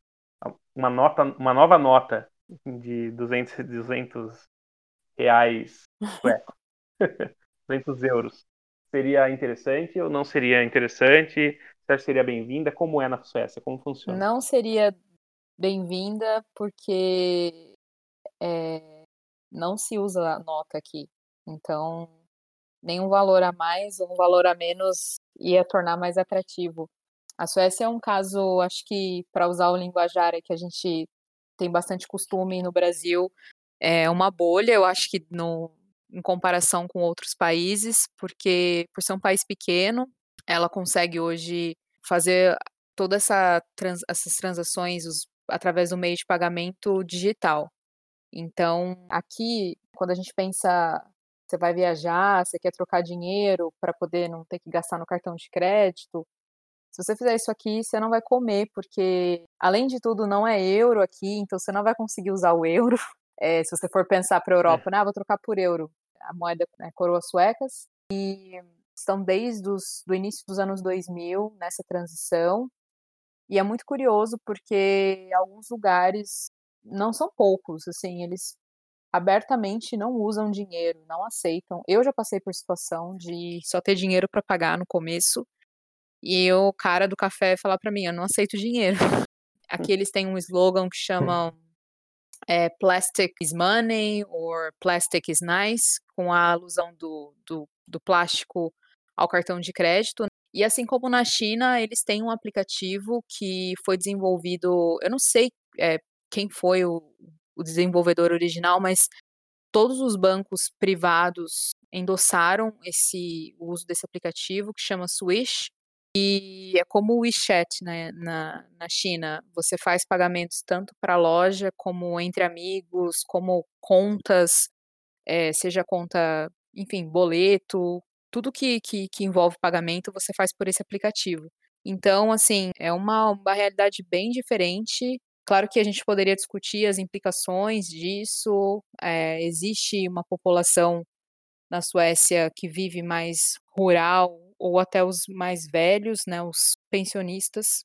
uma nota, uma nova nota de 200, 200 reais suecos, 200 euros, seria interessante ou não seria interessante? Você acha que seria bem-vinda? Como é na Suécia? Como funciona? Não seria bem-vinda porque é, não se usa nota aqui. Então, nenhum valor a mais ou um valor a menos ia tornar mais atrativo. A Suécia é um caso, acho que, para usar o linguajar que a gente tem bastante costume no Brasil, é uma bolha, eu acho que no, em comparação com outros países, porque por ser um país pequeno, ela consegue hoje fazer todas essa trans, essas transações os, através do meio de pagamento digital. Então, aqui, quando a gente pensa você vai viajar, você quer trocar dinheiro para poder não ter que gastar no cartão de crédito. Se você fizer isso aqui, você não vai comer, porque além de tudo não é euro aqui, então você não vai conseguir usar o euro. É, se você for pensar para a Europa, é. né, ah, vou trocar por euro. A moeda é coroas suecas. E estão desde os, do início dos anos 2000 nessa transição. E é muito curioso porque alguns lugares não são poucos, assim, eles abertamente não usam dinheiro, não aceitam. Eu já passei por situação de só ter dinheiro para pagar no começo e o cara do café falar para mim, eu não aceito dinheiro. Aqui eles têm um slogan que chamam é, plastic is money or plastic is nice, com a alusão do, do, do plástico ao cartão de crédito. E assim como na China, eles têm um aplicativo que foi desenvolvido, eu não sei é, quem foi o, o desenvolvedor original, mas todos os bancos privados endossaram esse o uso desse aplicativo que chama Swish e é como o WeChat né, na, na China. Você faz pagamentos tanto para loja como entre amigos, como contas, é, seja conta, enfim, boleto, tudo que, que, que envolve pagamento você faz por esse aplicativo. Então, assim, é uma, uma realidade bem diferente Claro que a gente poderia discutir as implicações disso. É, existe uma população na Suécia que vive mais rural, ou até os mais velhos, né, os pensionistas,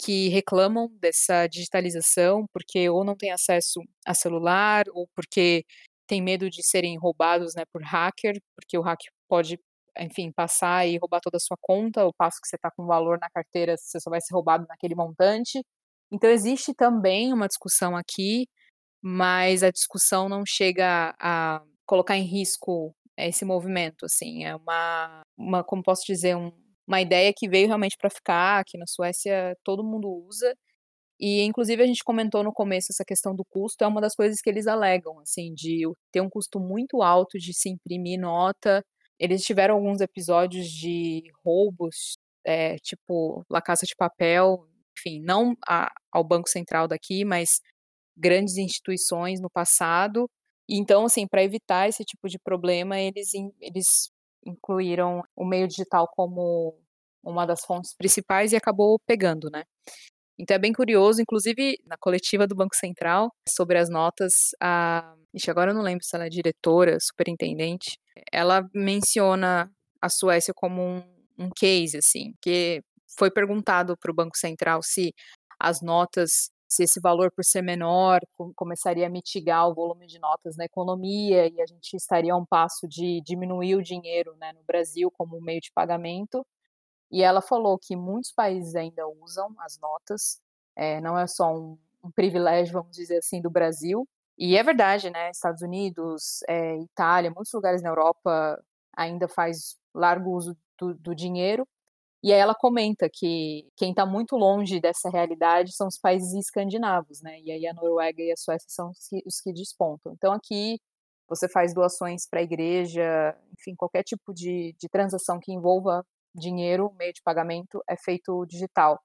que reclamam dessa digitalização porque ou não tem acesso a celular, ou porque tem medo de serem roubados né, por hacker, porque o hacker pode, enfim, passar e roubar toda a sua conta, ao passo que você está com valor na carteira, você só vai ser roubado naquele montante. Então, existe também uma discussão aqui, mas a discussão não chega a colocar em risco esse movimento, assim, é uma, uma como posso dizer, um, uma ideia que veio realmente para ficar, aqui na Suécia todo mundo usa, e inclusive a gente comentou no começo essa questão do custo, é uma das coisas que eles alegam, assim, de ter um custo muito alto de se imprimir nota, eles tiveram alguns episódios de roubos, é, tipo La Casa de Papel, enfim, não a, ao Banco Central daqui, mas grandes instituições no passado. Então, assim, para evitar esse tipo de problema, eles, eles incluíram o meio digital como uma das fontes principais e acabou pegando, né? Então é bem curioso, inclusive na coletiva do Banco Central, sobre as notas, a. Ixi, agora eu não lembro se ela é diretora, superintendente, ela menciona a Suécia como um, um case, assim, que foi perguntado para o Banco Central se as notas, se esse valor por ser menor começaria a mitigar o volume de notas na economia e a gente estaria a um passo de diminuir o dinheiro né, no Brasil como meio de pagamento. E ela falou que muitos países ainda usam as notas, é, não é só um, um, privilégio, vamos dizer assim, do Brasil. E é verdade, né? Estados Unidos, é, Itália, muitos lugares na Europa ainda faz largo uso do, do dinheiro. E aí ela comenta que quem está muito longe dessa realidade são os países escandinavos, né? E aí a Noruega e a Suécia são os que, os que despontam. Então aqui você faz doações para a igreja, enfim, qualquer tipo de, de transação que envolva dinheiro, meio de pagamento, é feito digital.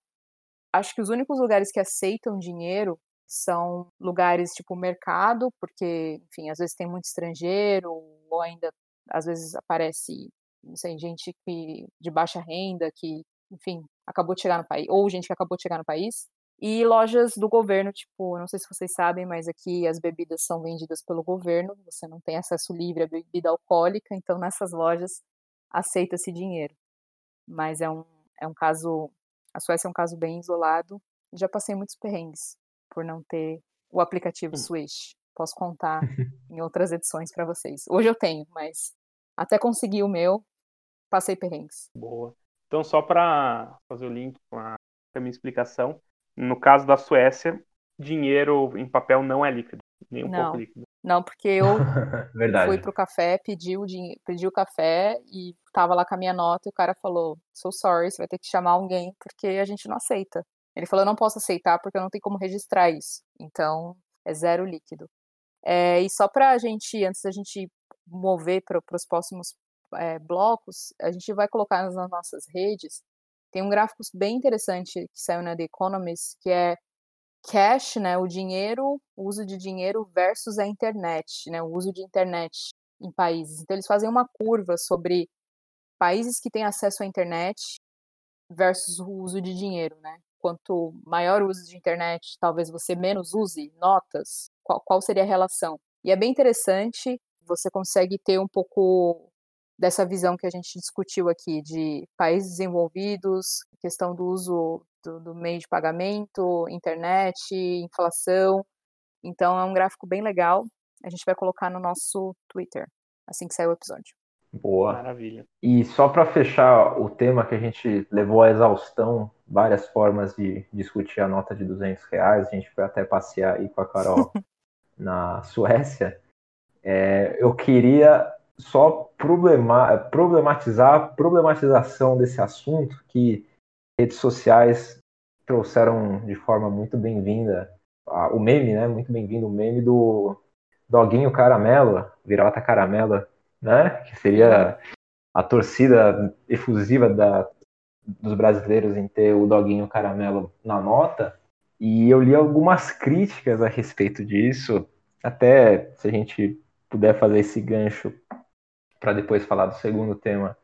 Acho que os únicos lugares que aceitam dinheiro são lugares tipo mercado, porque, enfim, às vezes tem muito estrangeiro, ou ainda às vezes aparece, não sei, gente que, de baixa renda, que, enfim, acabou de chegar no país, ou gente que acabou de chegar no país. E lojas do governo, tipo, não sei se vocês sabem, mas aqui as bebidas são vendidas pelo governo, você não tem acesso livre à bebida alcoólica, então nessas lojas aceita-se dinheiro mas é um, é um caso. A Suécia é um caso bem isolado. Já passei muitos perrengues por não ter o aplicativo hum. Swish. Posso contar em outras edições para vocês. Hoje eu tenho, mas até conseguir o meu, passei perrengues. Boa. Então, só para fazer o link com a, com a minha explicação, no caso da Suécia, dinheiro em papel não é líquido, nem um não. pouco líquido. Não, porque eu fui pro café, pedi o, pedi o café e tava lá com a minha nota e o cara falou, so sorry, você vai ter que chamar alguém porque a gente não aceita. Ele falou, eu não posso aceitar porque eu não tenho como registrar isso. Então, é zero líquido. É, e só pra gente, antes da gente mover para os próximos é, blocos, a gente vai colocar nas nossas redes, tem um gráfico bem interessante que saiu na The Economist, que é cash, né, o dinheiro, o uso de dinheiro versus a internet, né, o uso de internet em países. Então eles fazem uma curva sobre países que têm acesso à internet versus o uso de dinheiro, né? Quanto maior o uso de internet, talvez você menos use notas. Qual, qual seria a relação? E é bem interessante. Você consegue ter um pouco dessa visão que a gente discutiu aqui de países desenvolvidos, questão do uso do, do meio de pagamento, internet, inflação. Então é um gráfico bem legal. A gente vai colocar no nosso Twitter assim que sair o episódio. Boa. Maravilha. E só para fechar o tema que a gente levou à exaustão, várias formas de discutir a nota de 200 reais, a gente foi até passear aí com a Carol na Suécia. É, eu queria só problema, problematizar a problematização desse assunto que redes sociais trouxeram de forma muito bem-vinda o meme, né? Muito bem-vindo o meme do Doguinho Caramelo, Virata Caramelo, né? Que seria a torcida efusiva da, dos brasileiros em ter o Doguinho Caramelo na nota. E eu li algumas críticas a respeito disso, até se a gente puder fazer esse gancho para depois falar do segundo tema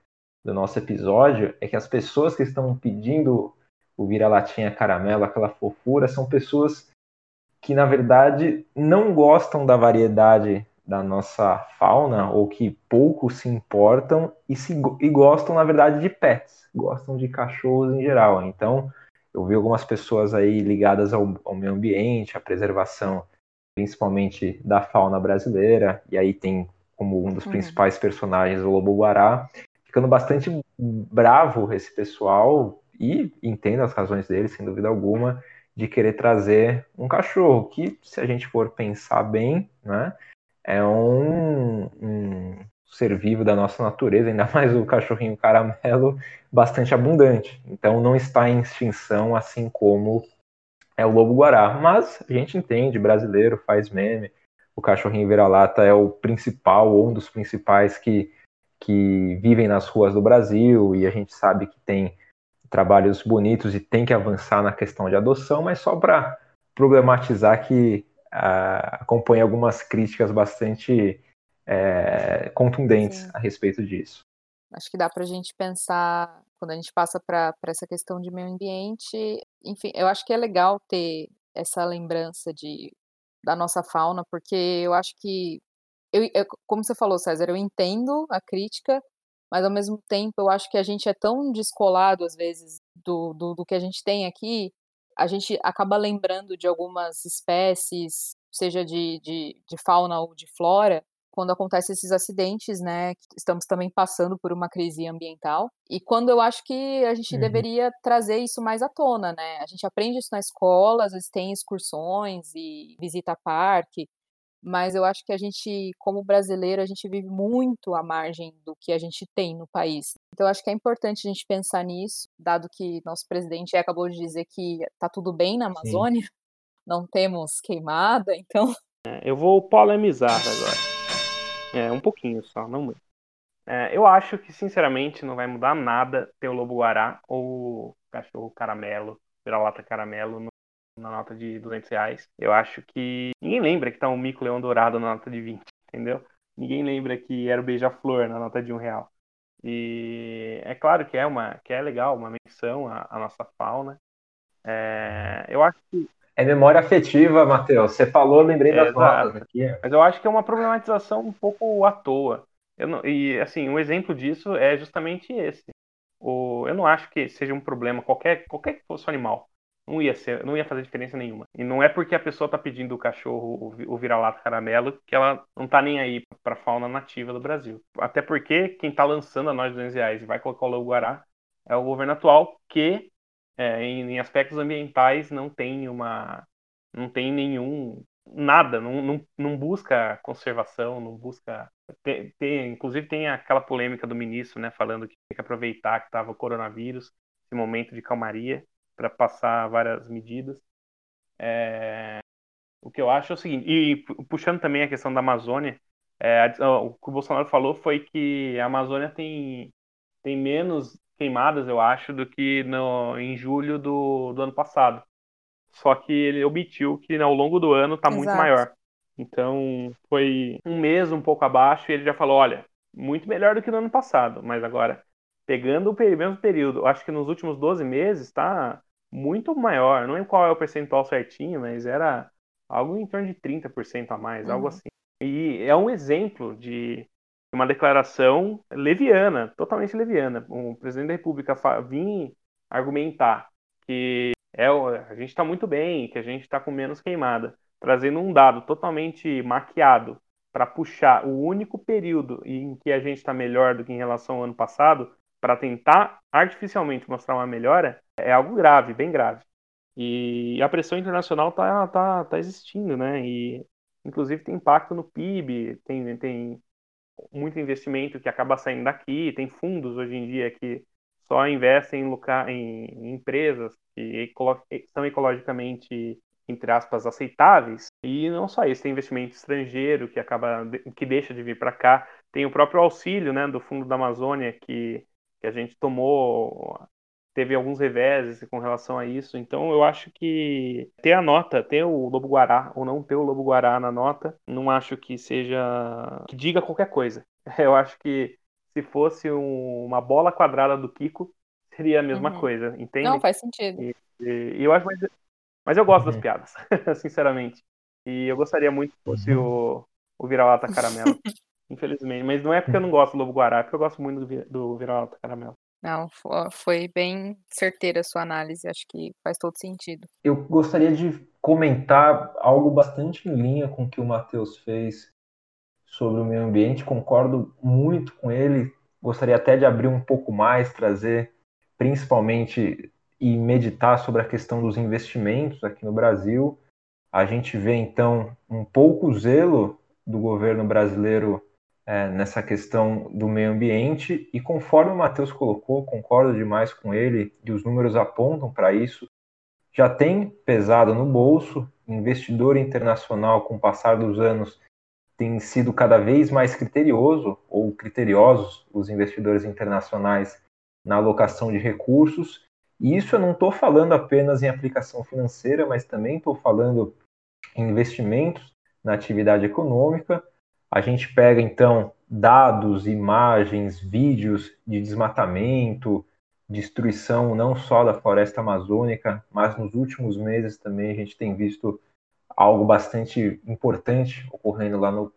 do nosso episódio é que as pessoas que estão pedindo o vira-latinha caramelo, aquela fofura, são pessoas que, na verdade, não gostam da variedade da nossa fauna ou que pouco se importam e, se, e gostam, na verdade, de pets, gostam de cachorros em geral. Então, eu vi algumas pessoas aí ligadas ao, ao meio ambiente, à preservação, principalmente da fauna brasileira, e aí tem como um dos uhum. principais personagens o lobo-guará, ficando bastante bravo esse pessoal e entendo as razões dele, sem dúvida alguma, de querer trazer um cachorro que, se a gente for pensar bem, né, é um, um ser vivo da nossa natureza, ainda mais o cachorrinho caramelo, bastante abundante. Então não está em extinção, assim como é o lobo-guará. Mas a gente entende, brasileiro faz meme, o cachorrinho vira-lata é o principal, ou um dos principais que que vivem nas ruas do Brasil e a gente sabe que tem trabalhos bonitos e tem que avançar na questão de adoção, mas só para problematizar que acompanhei algumas críticas bastante é, contundentes Sim. a respeito disso. Acho que dá para a gente pensar, quando a gente passa para essa questão de meio ambiente, enfim, eu acho que é legal ter essa lembrança de, da nossa fauna, porque eu acho que, eu, eu, como você falou, César, eu entendo a crítica, mas ao mesmo tempo eu acho que a gente é tão descolado, às vezes, do, do, do que a gente tem aqui, a gente acaba lembrando de algumas espécies, seja de, de, de fauna ou de flora, quando acontecem esses acidentes, né? Estamos também passando por uma crise ambiental. E quando eu acho que a gente uhum. deveria trazer isso mais à tona, né? A gente aprende isso na escola, às vezes tem excursões e visita parque, mas eu acho que a gente, como brasileiro, a gente vive muito à margem do que a gente tem no país. Então, eu acho que é importante a gente pensar nisso, dado que nosso presidente acabou de dizer que está tudo bem na Amazônia, Sim. não temos queimada, então. É, eu vou polemizar agora. É, um pouquinho só, não muito. É, eu acho que, sinceramente, não vai mudar nada ter o Lobo Guará ou o cachorro caramelo, vira-lata caramelo no, na nota de 200 reais. Eu acho que ninguém lembra que tá um mico leão dourado na nota de 20, entendeu? Ninguém lembra que era o beija-flor na nota de um real. E é claro que é uma que é legal, uma menção à, à nossa fauna. É, eu acho que é memória afetiva, Matheus. Você falou, lembrei das notas aqui. Mas eu acho que é uma problematização um pouco à toa. Não, e, assim, um exemplo disso é justamente esse. O, eu não acho que seja um problema, qualquer, qualquer que fosse o animal. Não ia, ser, não ia fazer diferença nenhuma. E não é porque a pessoa está pedindo o cachorro, o vira-lata caramelo, que ela não está nem aí para fauna nativa do Brasil. Até porque quem está lançando a nós 200 reais e vai colocar o lobo guará é o governo atual, que é, em, em, aspectos ambientais não tem uma não tem nenhum nada não, não, não busca conservação não busca tem, tem, inclusive tem aquela polêmica do ministro né falando que tem que aproveitar que estava o coronavírus esse momento de calmaria para passar várias medidas é, o que eu acho é o seguinte e puxando também a questão da Amazônia é, o que o Bolsonaro falou foi que a Amazônia tem tem menos queimadas, eu acho, do que no, em julho do, do ano passado. Só que ele omitiu que ao longo do ano está muito maior. Então foi um mês um pouco abaixo e ele já falou: olha, muito melhor do que no ano passado, mas agora, pegando o mesmo período, acho que nos últimos 12 meses está muito maior. Não lembro qual é o percentual certinho, mas era algo em torno de 30% a mais, uhum. algo assim. E é um exemplo de uma declaração leviana, totalmente leviana. O presidente da República vir argumentar que é, a gente está muito bem, que a gente está com menos queimada, trazendo um dado totalmente maquiado para puxar o único período em que a gente está melhor do que em relação ao ano passado, para tentar artificialmente mostrar uma melhora, é algo grave, bem grave. E a pressão internacional está tá, tá existindo, né? E inclusive tem impacto no PIB, tem, tem muito investimento que acaba saindo daqui, tem fundos hoje em dia que só investem em, loca... em empresas que são ecologicamente, entre aspas, aceitáveis. E não só isso, tem investimento estrangeiro que acaba que deixa de vir para cá. Tem o próprio auxílio né, do Fundo da Amazônia que, que a gente tomou teve alguns reveses com relação a isso. Então eu acho que ter a nota, ter o Lobo Guará ou não ter o Lobo Guará na nota, não acho que seja que diga qualquer coisa. Eu acho que se fosse um, uma bola quadrada do Kiko, seria a mesma uhum. coisa, entende? Não, faz sentido. E, e, e eu acho, mas, mas eu gosto uhum. das piadas, sinceramente. E eu gostaria muito que fosse uhum. o, o Vira-Lata Caramelo. Infelizmente. Mas não é porque eu não gosto do Lobo Guará, é porque eu gosto muito do, do Vira-Lata Caramelo. Não, foi bem certeira a sua análise, acho que faz todo sentido. Eu gostaria de comentar algo bastante em linha com o que o Matheus fez sobre o meio ambiente, concordo muito com ele, gostaria até de abrir um pouco mais, trazer principalmente e meditar sobre a questão dos investimentos aqui no Brasil. A gente vê então um pouco zelo do governo brasileiro é, nessa questão do meio ambiente, e conforme o Matheus colocou, concordo demais com ele, e os números apontam para isso, já tem pesado no bolso, investidor internacional, com o passar dos anos, tem sido cada vez mais criterioso, ou criteriosos, os investidores internacionais na alocação de recursos, e isso eu não estou falando apenas em aplicação financeira, mas também estou falando investimentos na atividade econômica. A gente pega então dados, imagens, vídeos de desmatamento, destruição não só da floresta amazônica, mas nos últimos meses também a gente tem visto algo bastante importante ocorrendo lá no,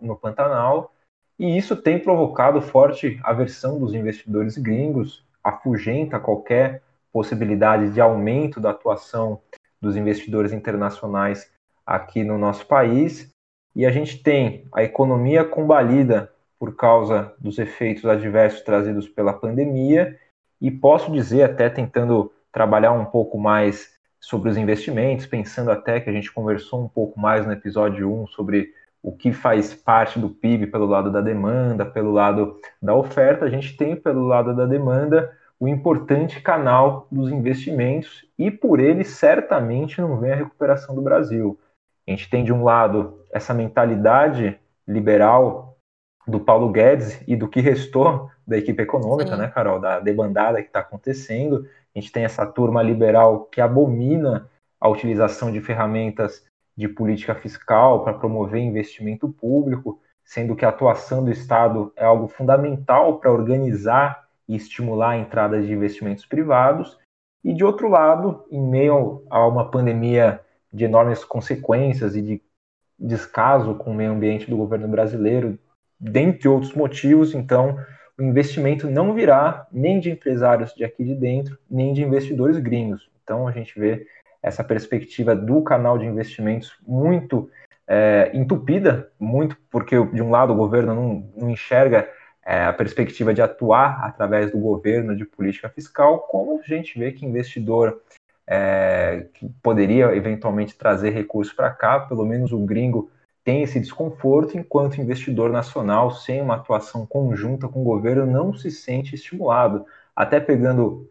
no Pantanal, e isso tem provocado forte aversão dos investidores gringos, afugenta qualquer possibilidade de aumento da atuação dos investidores internacionais aqui no nosso país. E a gente tem a economia combalida por causa dos efeitos adversos trazidos pela pandemia, e posso dizer, até tentando trabalhar um pouco mais sobre os investimentos, pensando até que a gente conversou um pouco mais no episódio 1 sobre o que faz parte do PIB pelo lado da demanda, pelo lado da oferta, a gente tem pelo lado da demanda o importante canal dos investimentos e por ele certamente não vem a recuperação do Brasil. A gente tem de um lado essa mentalidade liberal do Paulo Guedes e do que restou da equipe econômica, Sim. né, Carol, da debandada que está acontecendo. A gente tem essa turma liberal que abomina a utilização de ferramentas de política fiscal para promover investimento público, sendo que a atuação do Estado é algo fundamental para organizar e estimular a entrada de investimentos privados. E de outro lado, em meio a uma pandemia de enormes consequências e de descaso com o meio ambiente do governo brasileiro, dentre outros motivos, então o investimento não virá nem de empresários de aqui de dentro, nem de investidores gringos. Então a gente vê essa perspectiva do canal de investimentos muito é, entupida, muito porque de um lado o governo não, não enxerga é, a perspectiva de atuar através do governo de política fiscal, como a gente vê que investidor é, que poderia eventualmente trazer recursos para cá, pelo menos o gringo tem esse desconforto, enquanto investidor nacional, sem uma atuação conjunta com o governo, não se sente estimulado. Até pegando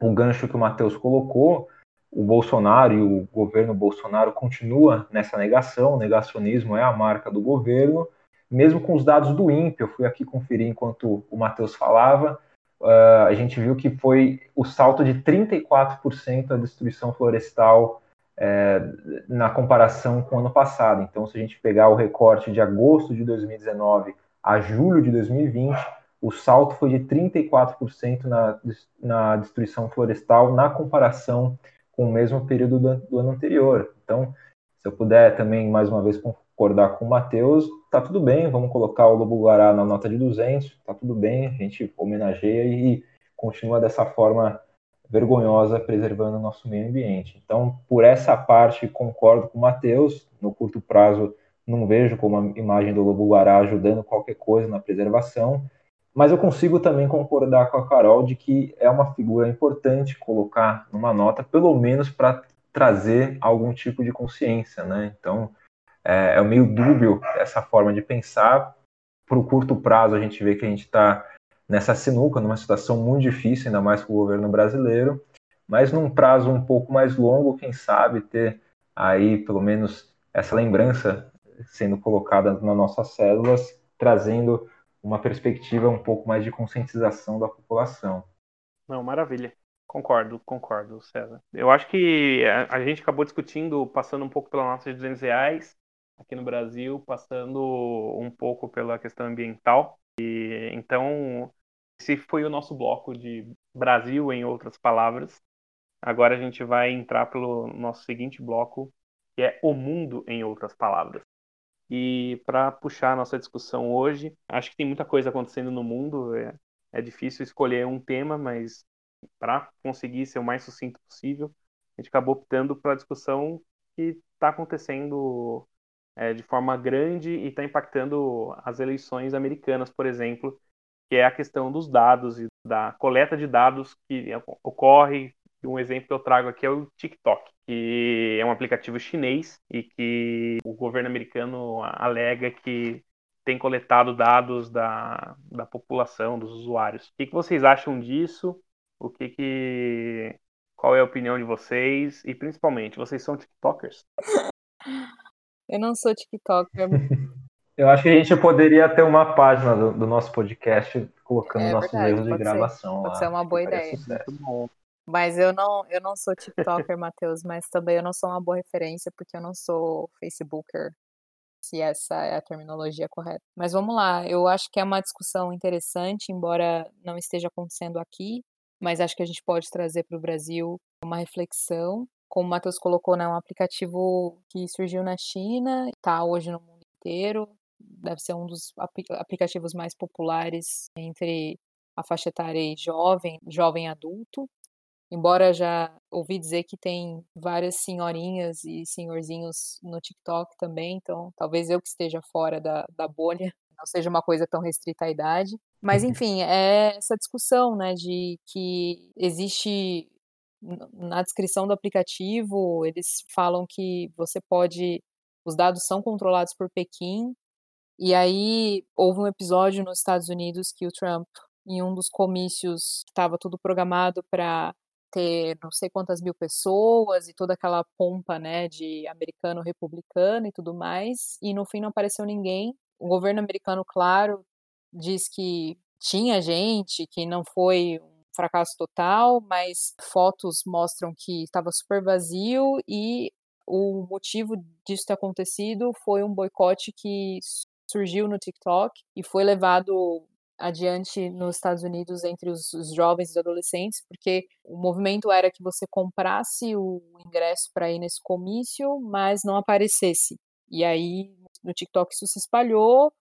o gancho que o Matheus colocou, o Bolsonaro e o governo Bolsonaro continua nessa negação, o negacionismo é a marca do governo, mesmo com os dados do INPE, eu fui aqui conferir enquanto o Matheus falava, uh, a gente viu que foi o salto de 34% a destruição florestal é, na comparação com o ano passado. Então, se a gente pegar o recorte de agosto de 2019 a julho de 2020, o salto foi de 34% na, na destruição florestal na comparação com o mesmo período do, do, ano anterior. Então, se eu puder também, mais uma vez, concordar com o Matheus, tá tudo bem, vamos colocar o Lobo Guará na nota de 200, tá tudo bem, a gente homenageia e continua dessa forma vergonhosa preservando o nosso meio ambiente. Então, por essa parte, concordo com o Matheus. No curto prazo, não vejo como a imagem do lobo guará ajudando qualquer coisa na preservação, mas eu consigo também concordar com a Carol de que é uma figura importante colocar numa nota, pelo menos para trazer algum tipo de consciência, né? Então, é, é meio dúbio essa forma de pensar. Para o curto prazo, a gente vê que a gente está nessa sinuca, numa situação muito difícil, ainda mais com o governo brasileiro, mas num prazo um pouco mais longo, quem sabe ter aí pelo menos essa lembrança sendo colocada nas nossas células, trazendo uma perspectiva um pouco mais de conscientização da população. Não, maravilha. Concordo, concordo, César. Eu acho que a, a gente acabou discutindo, passando um pouco pela nossa de 200 reais aqui no Brasil, passando um pouco pela questão ambiental. E, então, esse foi o nosso bloco de Brasil, em outras palavras. Agora a gente vai entrar pelo nosso seguinte bloco, que é o mundo, em outras palavras. E para puxar a nossa discussão hoje, acho que tem muita coisa acontecendo no mundo. É, é difícil escolher um tema, mas para conseguir ser o mais sucinto possível, a gente acabou optando pela discussão que está acontecendo é, de forma grande e está impactando as eleições americanas, por exemplo, que é a questão dos dados e da coleta de dados que ocorre. Um exemplo que eu trago aqui é o TikTok, que é um aplicativo chinês e que o governo americano alega que tem coletado dados da, da população, dos usuários. O que, que vocês acham disso? O que, que qual é a opinião de vocês? E principalmente, vocês são TikTokers? Eu não sou TikToker. Eu acho que a gente poderia ter uma página do, do nosso podcast colocando é, nossos verdade, erros de gravação. Ser, pode ser uma boa ideia. Mas eu não, eu não sou TikToker, Matheus, mas também eu não sou uma boa referência porque eu não sou Facebooker, se essa é a terminologia correta. Mas vamos lá, eu acho que é uma discussão interessante, embora não esteja acontecendo aqui, mas acho que a gente pode trazer para o Brasil uma reflexão. Como o Matheus colocou, né, um aplicativo que surgiu na China, está hoje no mundo inteiro, deve ser um dos aplicativos mais populares entre a faixa etária jovem, jovem adulto. Embora já ouvi dizer que tem várias senhorinhas e senhorzinhos no TikTok também, então talvez eu que esteja fora da, da bolha, não seja uma coisa tão restrita à idade. Mas uhum. enfim, é essa discussão, né, de que existe na descrição do aplicativo, eles falam que você pode os dados são controlados por Pequim. E aí houve um episódio nos Estados Unidos que o Trump, em um dos comícios, estava tudo programado para ter não sei quantas mil pessoas e toda aquela pompa, né, de americano republicano e tudo mais, e no fim não apareceu ninguém. O governo americano, claro, diz que tinha gente, que não foi fracasso total, mas fotos mostram que estava super vazio e o motivo disso ter acontecido foi um boicote que surgiu no TikTok e foi levado adiante nos Estados Unidos entre os, os, jovens e adolescentes, porque o movimento era que você comprasse o ingresso para ir nesse comício, mas não aparecesse. E aí no TikTok isso se espalhou,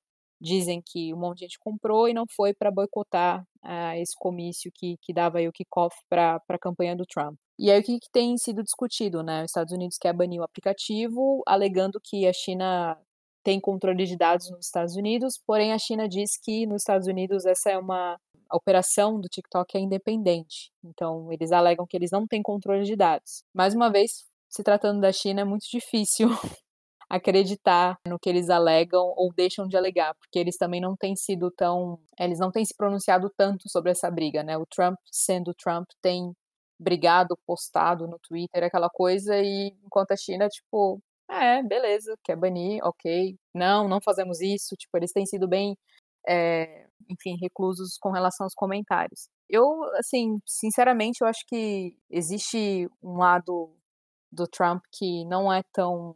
dizem que um monte de gente comprou e não foi para boicotar uh, esse comício que, que dava aí o kickoff para a campanha do Trump. E aí o que, que tem sido discutido, né? Os Estados Unidos quer banir o aplicativo, alegando que a China tem controle de dados nos Estados Unidos, porém a China diz que nos Estados Unidos essa é uma a operação do TikTok é independente. Então, eles alegam que eles não têm controle de dados. Mais uma vez, se tratando da China, é muito difícil acreditar no que eles alegam ou deixam de alegar, porque eles também não têm sido tão, eles não têm se pronunciado tanto sobre essa briga, né? O Trump, sendo Trump, tem brigado, postado no Twitter, aquela coisa, e enquanto a China, tipo, é, beleza, quer banir, ok. Não, não fazemos isso. Tipo, eles têm sido bem, é, enfim, reclusos com relação aos comentários. Eu, assim, sinceramente, eu acho que existe um lado do Trump que não é tão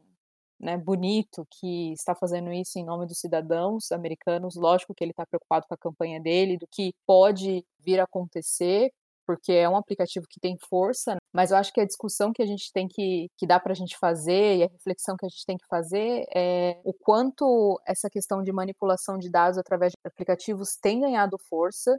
né, bonito, que está fazendo isso em nome dos cidadãos americanos. Lógico que ele está preocupado com a campanha dele, do que pode vir a acontecer, porque é um aplicativo que tem força, né? mas eu acho que a discussão que a gente tem que, que dá para a gente fazer e a reflexão que a gente tem que fazer é o quanto essa questão de manipulação de dados através de aplicativos tem ganhado força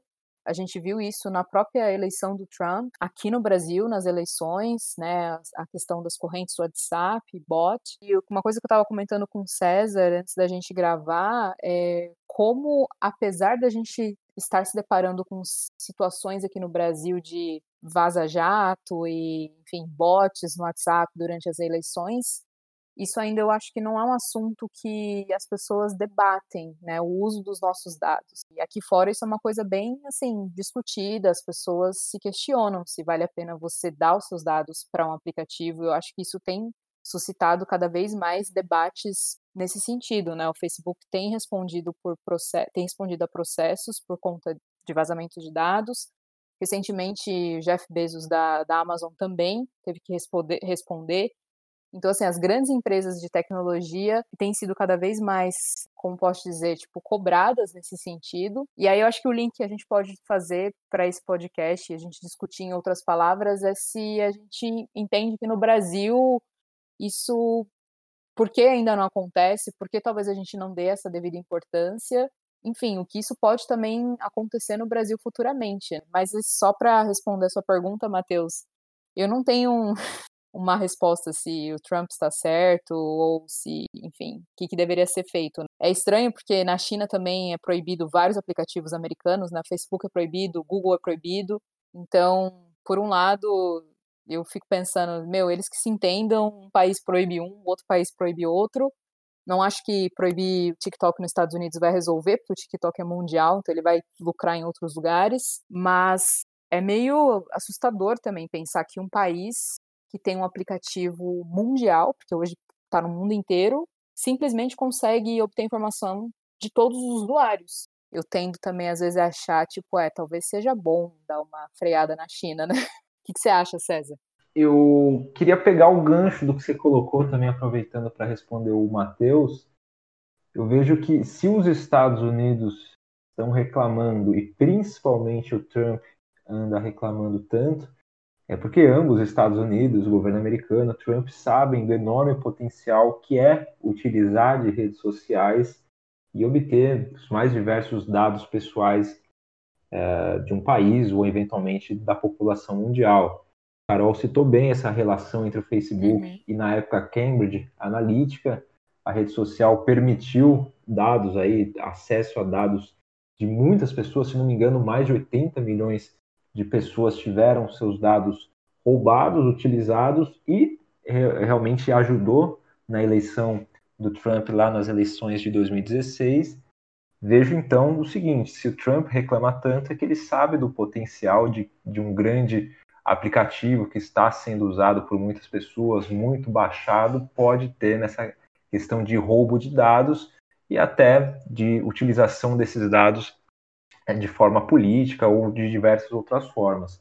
a gente viu isso na própria eleição do Trump, aqui no Brasil, nas eleições, né, a questão das correntes do WhatsApp, bot. E uma coisa que eu estava comentando com o César antes da gente gravar é como, apesar da gente estar se deparando com situações aqui no Brasil de vaza-jato e, enfim, bots no WhatsApp durante as eleições, isso ainda eu acho que não é um assunto que as pessoas debatem, né, o uso dos nossos dados. E aqui fora isso é uma coisa bem, assim, discutida, as pessoas se questionam se vale a pena você dar os seus dados para um aplicativo. Eu acho que isso tem suscitado cada vez mais debates nesse sentido, né? O Facebook tem respondido por tem respondido a processos por conta de vazamento de dados. Recentemente, Jeff Bezos da, da Amazon também teve que responder, responder então, assim, as grandes empresas de tecnologia têm sido cada vez mais, como posso dizer, tipo, cobradas nesse sentido. E aí eu acho que o link que a gente pode fazer para esse podcast, e a gente discutir em outras palavras, é se a gente entende que no Brasil isso por que ainda não acontece, por que talvez a gente não dê essa devida importância, enfim, o que isso pode também acontecer no Brasil futuramente. Mas só para responder a sua pergunta, Matheus, eu não tenho uma resposta se o Trump está certo ou se, enfim, o que, que, deveria ser feito. É estranho porque na China também é proibido vários aplicativos americanos, na Facebook é proibido, Google é proibido. Então, por um lado, eu fico pensando, meu, eles que se entendam, um país proíbe um, outro país proíbe outro. Não acho que proibir o TikTok nos Estados Unidos vai resolver, porque o TikTok é mundial, então ele vai lucrar em outros lugares, mas é meio assustador também pensar que um país que tem um aplicativo mundial, porque hoje está no mundo inteiro, simplesmente consegue obter informação de todos os usuários. Eu tendo também, às vezes, a achar, tipo, é, talvez seja bom dar uma freada na China, né? que, que você acha, César? Eu queria pegar o gancho do que você colocou, também aproveitando para responder o Matheus. Eu vejo que se os Estados Unidos estão reclamando, e principalmente o Trump anda reclamando tanto, é porque ambos, Estados Unidos, o governo americano, Trump, sabem do enorme potencial que é utilizar de redes sociais e obter os mais diversos dados pessoais é, de um país ou eventualmente da população mundial. Carol citou bem essa relação entre o Facebook uhum. e na época Cambridge Analytica, a rede social permitiu dados aí, acesso a dados de muitas pessoas, se não me engano, mais de 80 milhões de pessoas tiveram seus dados roubados, utilizados e realmente ajudou na eleição do Trump lá nas eleições de 2016. Vejo então o seguinte: se o Trump reclama tanto, é que ele sabe do potencial de, de um grande aplicativo que está sendo usado por muitas pessoas, muito baixado, pode ter nessa questão de roubo de dados e até de utilização desses dados de forma política ou de diversas outras formas.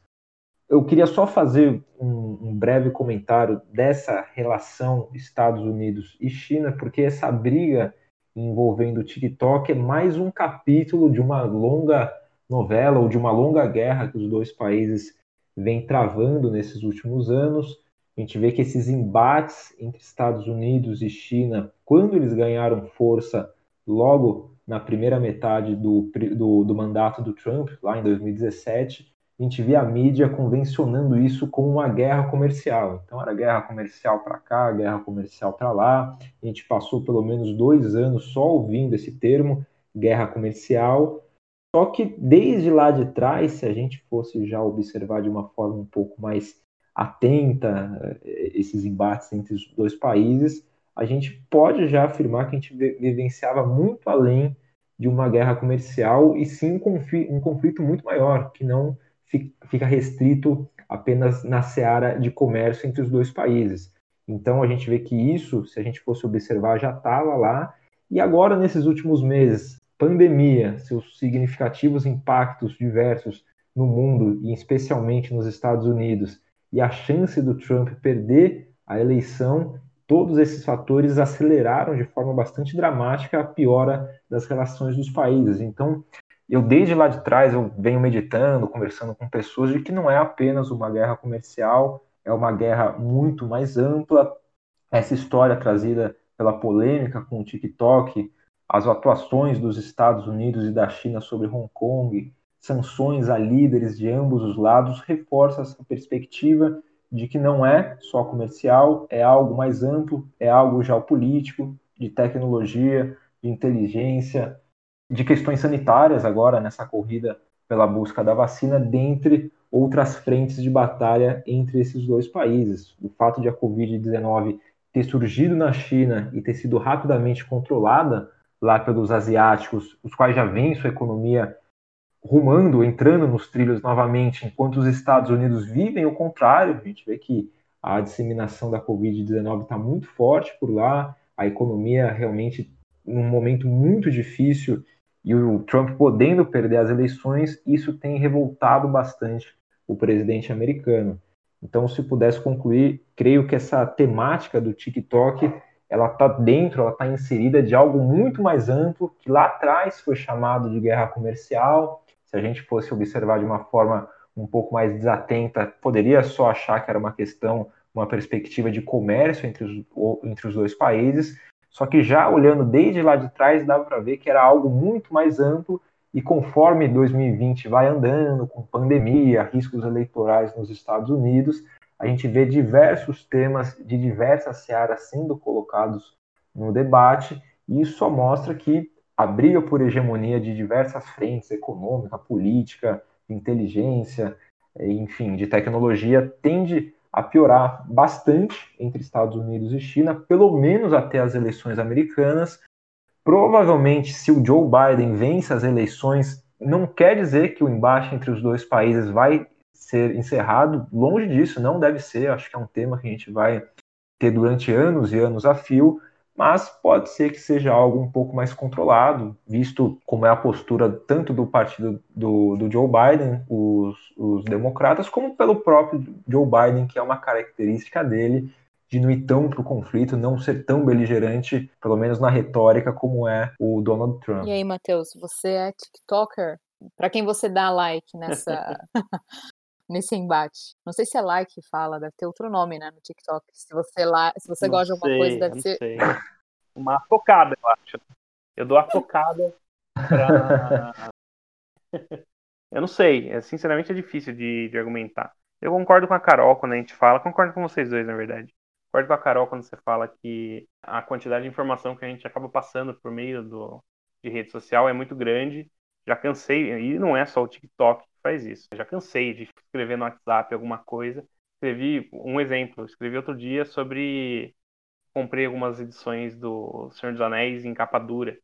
Eu queria só fazer um, um, breve comentário dessa relação Estados Unidos e China, porque essa briga envolvendo o TikTok é mais um capítulo de uma longa novela ou de uma longa guerra que os dois países vêm travando nesses últimos anos. A gente vê que esses embates entre Estados Unidos e China, quando eles ganharam força logo na primeira metade do, do, do mandato do Trump, lá em 2017, a gente via a mídia convencionando isso como uma guerra comercial. Então era guerra comercial para cá, guerra comercial para lá. A gente passou pelo menos dois anos só ouvindo esse termo, guerra comercial. Só que desde lá de trás, se a gente fosse já observar de uma forma um pouco mais atenta eh, esses embates entre os dois países, a gente pode já afirmar que a gente vivenciava muito além de uma guerra comercial e sim um conflito, um conflito muito maior, que não fica restrito apenas na seara de comércio entre os dois países. Então a gente vê que isso, se a gente fosse observar, já estava lá. E agora, nesses últimos meses, pandemia, seus significativos impactos diversos no mundo e especialmente nos Estados Unidos, e a chance do Trump perder a eleição, todos esses fatores aceleraram de forma bastante dramática a piora das relações dos países. Então, eu desde lá de trás eu venho meditando, conversando com pessoas de que não é apenas uma guerra comercial, é uma guerra muito mais ampla. Essa história trazida pela polêmica com o TikTok, as atuações dos Estados Unidos e da China sobre Hong Kong, sanções a líderes de ambos os lados, reforça essa perspectiva de que não é só comercial, é algo mais amplo, é algo geopolítico, de tecnologia, de inteligência, de questões sanitárias agora nessa corrida pela busca da vacina, dentre outras frentes de batalha entre esses dois países. O fato de a Covid-19 ter surgido na China e ter sido rapidamente controlada lá pelos asiáticos, os quais já vêm sua economia rumando, entrando nos trilhos novamente, enquanto os Estados Unidos vivem o contrário. A gente vê que a disseminação da Covid-19 está muito forte por lá, a economia realmente num momento muito difícil e o Trump podendo perder as eleições, isso tem revoltado bastante o presidente americano. Então, se pudesse concluir, creio que essa temática do TikTok ela está dentro, ela está inserida de algo muito mais amplo que lá atrás foi chamado de guerra comercial. Se a gente fosse observar de uma forma um pouco mais desatenta, poderia só achar que era uma questão, uma perspectiva de comércio entre os, entre os dois países, só que já olhando desde lá de trás, dava para ver que era algo muito mais amplo e conforme 2020 vai andando, com pandemia, riscos eleitorais nos Estados Unidos, a gente vê diversos temas de diversas searas sendo colocados no debate, e isso só mostra que a briga por hegemonia de diversas frentes, econômica, política, inteligência, enfim, de tecnologia, tende a piorar bastante entre Estados Unidos e China, pelo menos até as eleições americanas. Provavelmente, se o Joe Biden vence as eleições, não quer dizer que o embate entre os dois países vai ser encerrado. Longe disso, não deve ser. Acho que é um tema que a gente vai ter durante anos e anos a fio. Mas pode ser que seja algo um pouco mais controlado, visto como é a postura tanto do partido do, do Joe Biden, os, os democratas, como pelo próprio Joe Biden, que é uma característica dele de não ir tão para o conflito, não ser tão beligerante, pelo menos na retórica, como é o Donald Trump. E aí, Matheus, você é TikToker? Para quem você dá like nessa nesse embate. Não sei se é like que fala, deve ter outro nome, né, no TikTok. Se você lá, se você gosta de alguma coisa, deve ser sei. uma focada, eu acho. Eu dou a focada pra... eu não sei, é, sinceramente é difícil de, de argumentar. Eu concordo com a Carol quando a gente fala, concordo com vocês dois, na verdade. Concordo com a Carol quando você fala que a quantidade de informação que a gente acaba passando por meio do, de rede social é muito grande. Já cansei, e não é só o TikTok faz isso. já cansei de escrever no WhatsApp alguma coisa. Escrevi um exemplo, escrevi outro dia sobre. Comprei algumas edições do Senhor dos Anéis em capa dura,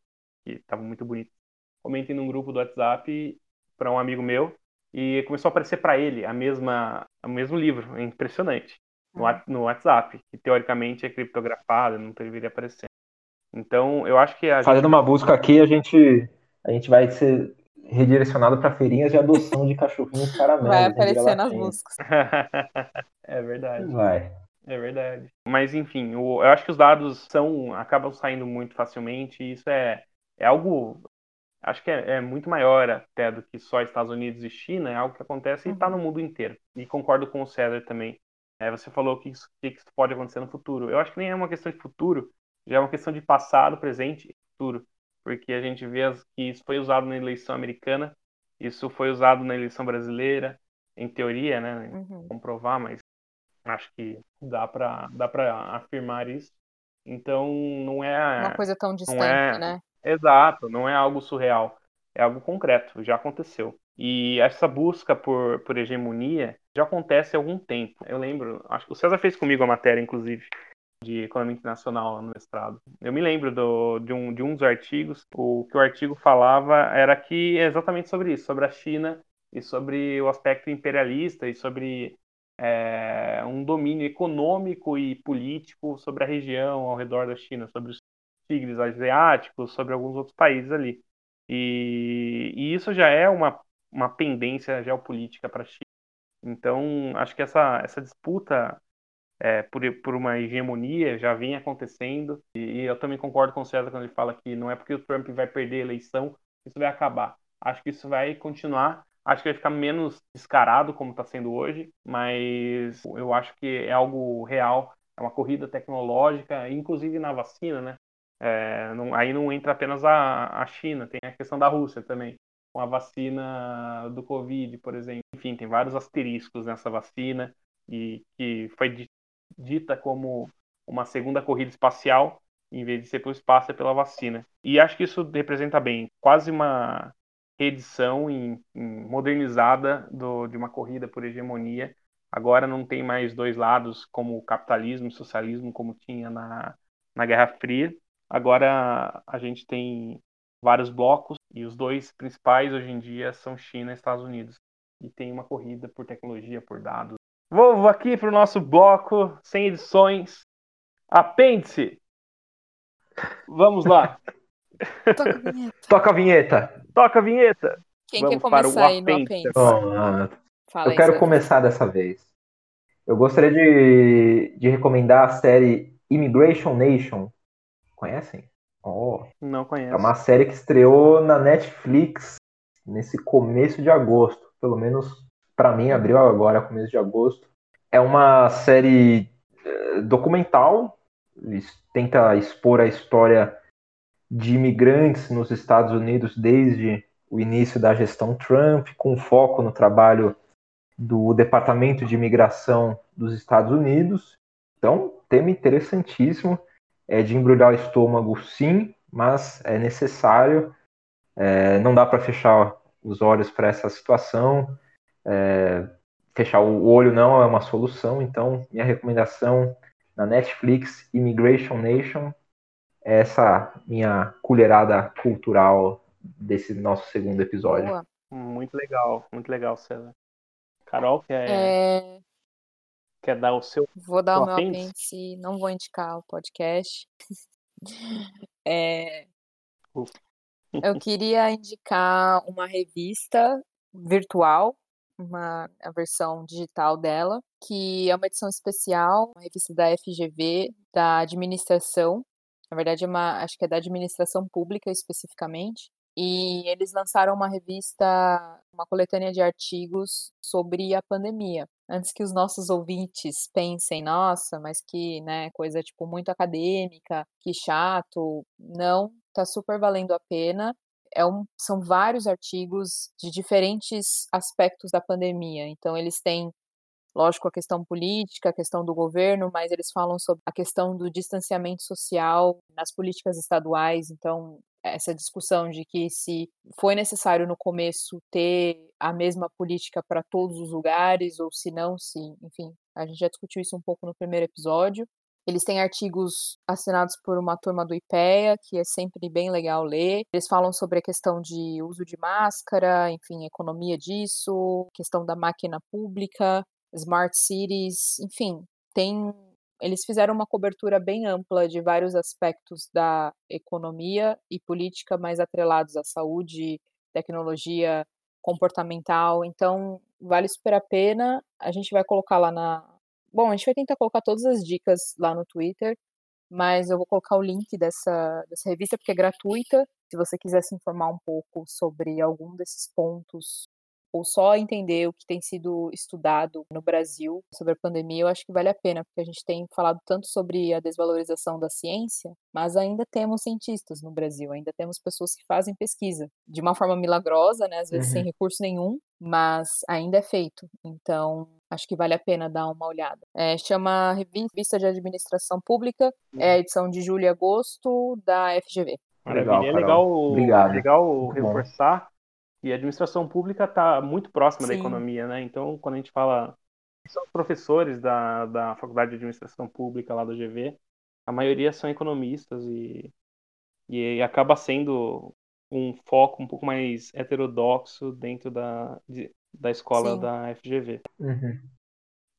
que estava muito bonito. Comentei num grupo do WhatsApp para um amigo meu e começou a aparecer para ele a mesma, o mesmo livro. É impressionante no, uhum. no WhatsApp, que teoricamente é criptografado, não deveria aparecer. Então, eu acho que a Fazendo gente... uma busca aqui, a gente, a gente vai ser redirecionado para feirinhas de adoção de cachorrinhos caramelos. Vai aparecer nas buscas. é verdade. Vai. É verdade. Mas enfim, eu acho que os dados são acabam saindo muito facilmente e isso é, é algo acho que é, é, muito maior até do que só Estados Unidos e China, é algo que acontece e está no uhum. mundo inteiro. E concordo com o César também. É, você falou que isso, que isso pode acontecer no futuro. Eu acho que nem é uma questão de futuro, já é uma questão de passado, presente e futuro. Porque a gente vê que isso foi usado na eleição americana, isso foi usado na eleição brasileira, em teoria, né? Uhum. Comprovar, mas acho que dá para dá afirmar isso. Então, não é. Uma coisa tão distante, é, né? Exato, não é algo surreal. É algo concreto, já aconteceu. E essa busca por, por hegemonia já acontece há algum tempo. Eu lembro, acho que o César fez comigo a matéria, inclusive, de economia internacional no mestrado. Eu me lembro do, de, um, de um dos artigos, o que o artigo falava era que é exatamente sobre isso, sobre a China e sobre o aspecto imperialista e sobre é, um domínio econômico e político sobre a região ao redor da China, sobre os tigres asiáticos, sobre alguns outros países ali. E, e isso já é uma uma pendência geopolítica para a China. Então, acho que essa, essa disputa é, por, por uma hegemonia já vem acontecendo, e, eu também concordo com o César quando ele fala que não é porque o Trump vai perder a eleição isso vai acabar. Acho que isso vai continuar, acho que vai ficar menos descarado como está sendo hoje, mas eu acho que é algo real, é uma corrida tecnológica, inclusive na vacina, né? É, não, aí não entra apenas a, a China, tem a questão da Rússia também com a vacina do Covid, por exemplo. Enfim, tem vários asteriscos nessa vacina e que foi dita como uma segunda corrida espacial, em vez de ser pelo espaço, é pela vacina. E acho que isso representa bem quase uma reedição em, em modernizada do, de uma corrida por hegemonia. Agora não tem mais dois lados, como capitalismo e socialismo, como tinha na, na Guerra Fria. Agora a gente tem vários blocos e os dois principais hoje em dia são China e Estados Unidos. E tem uma corrida por tecnologia, por dados. Vou aqui para o nosso bloco, sem edições. Apêndice! Vamos lá. Toca a vinheta. Toca a vinheta. Toca a vinheta. Quem Vamos quer começar aí no apêndice? Oh, eu quero começar dessa vez. Eu gostaria de, de recomendar a série Immigration Nation. Conhecem? Oh, não conheço. É uma série que estreou na Netflix nesse começo de agosto. Pelo menos para mim, abriu agora, começo de agosto. É uma série eh, documental, tenta expor a história de imigrantes nos Estados Unidos desde o início da gestão Trump, com foco no trabalho do Departamento de Imigração dos Estados Unidos. Então, tema interessantíssimo é de embrulhar o estômago, sim, mas é necessário. É, não dá para fechar os olhos para essa situação. É, fechar o olho não é uma solução. Então, minha recomendação na Netflix, Immigration Nation, é essa minha colherada cultural desse nosso segundo episódio. Boa. Muito legal, muito legal, César. Carol, quer, é... quer dar o seu. Vou dar o meu apêndice, não vou indicar o podcast. É, eu queria indicar uma revista virtual, uma, a versão digital dela, que é uma edição especial, uma revista da FGV, da administração. Na verdade, é uma, acho que é da administração pública especificamente. E eles lançaram uma revista, uma coletânea de artigos sobre a pandemia. Antes que os nossos ouvintes pensem, nossa, mas que, né, coisa tipo muito acadêmica, que chato. Não, tá super valendo a pena. É um, são vários artigos de diferentes aspectos da pandemia. Então, eles têm lógico, a questão política, a questão do governo, mas eles falam sobre a questão do distanciamento social nas políticas estaduais. Então, essa discussão de que se foi necessário no começo ter a mesma política para todos os lugares, ou se não, se, enfim, a gente já discutiu isso um pouco no primeiro episódio. Eles têm artigos assinados por uma turma do IPEA, que é sempre bem legal ler. Eles falam sobre a questão de uso de máscara, enfim, economia disso, questão da máquina pública, smart cities, enfim, tem eles fizeram uma cobertura bem ampla de vários aspectos da economia e política mais atrelados à saúde, tecnologia, comportamental. Então, vale super a pena. A gente vai colocar lá na. Bom, a gente vai tentar colocar todas as dicas lá no Twitter, mas eu vou colocar o link dessa, dessa revista porque é gratuita. Se você quiser se informar um pouco sobre algum desses pontos ou só entender o que tem sido estudado no Brasil sobre a pandemia, eu acho que vale a pena, porque a gente tem falado tanto sobre a desvalorização da ciência, mas ainda temos cientistas no Brasil, ainda temos pessoas que fazem pesquisa de uma forma milagrosa, né, às vezes uhum. sem recurso nenhum, mas ainda é feito. Então, acho que vale a pena dar uma olhada. É, chama Revista de Administração Pública, é a edição de julho e agosto da FGV. Maravilha, legal, é legal, Obrigado. legal reforçar e a administração pública está muito próxima Sim. da economia, né? Então, quando a gente fala. São professores da, da Faculdade de Administração Pública lá do GV, a maioria são economistas e, e acaba sendo um foco um pouco mais heterodoxo dentro da, de, da escola Sim. da FGV. Uhum.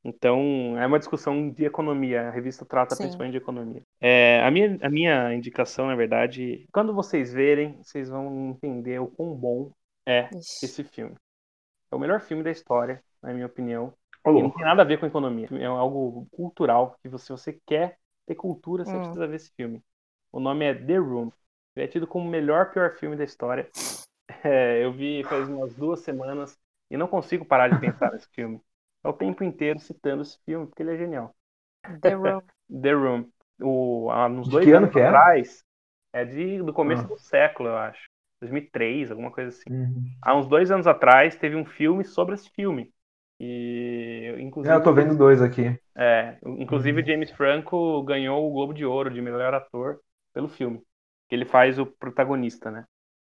Então, é uma discussão de economia. A revista trata Sim. principalmente de economia. É, a, minha, a minha indicação, na verdade, quando vocês verem, vocês vão entender o quão bom é Ixi. esse filme. É o melhor filme da história, na minha opinião. Oh. E não tem nada a ver com economia. É algo cultural que você, você quer ter cultura, você hum. precisa ver esse filme. O nome é The Room. Ele é tido como o melhor pior filme da história. É, eu vi faz umas duas semanas e não consigo parar de pensar nesse filme. É o tempo inteiro citando esse filme, porque ele é genial. The Room. The Room. O, há, uns dois anos atrás. É? é de, do começo ah. do século, eu acho. 2003, alguma coisa assim. Uhum. Há uns dois anos atrás teve um filme sobre esse filme. E, inclusive, é, eu tô vendo dois aqui. É, inclusive uhum. James Franco ganhou o Globo de Ouro de melhor ator pelo filme. Que ele faz o protagonista, né?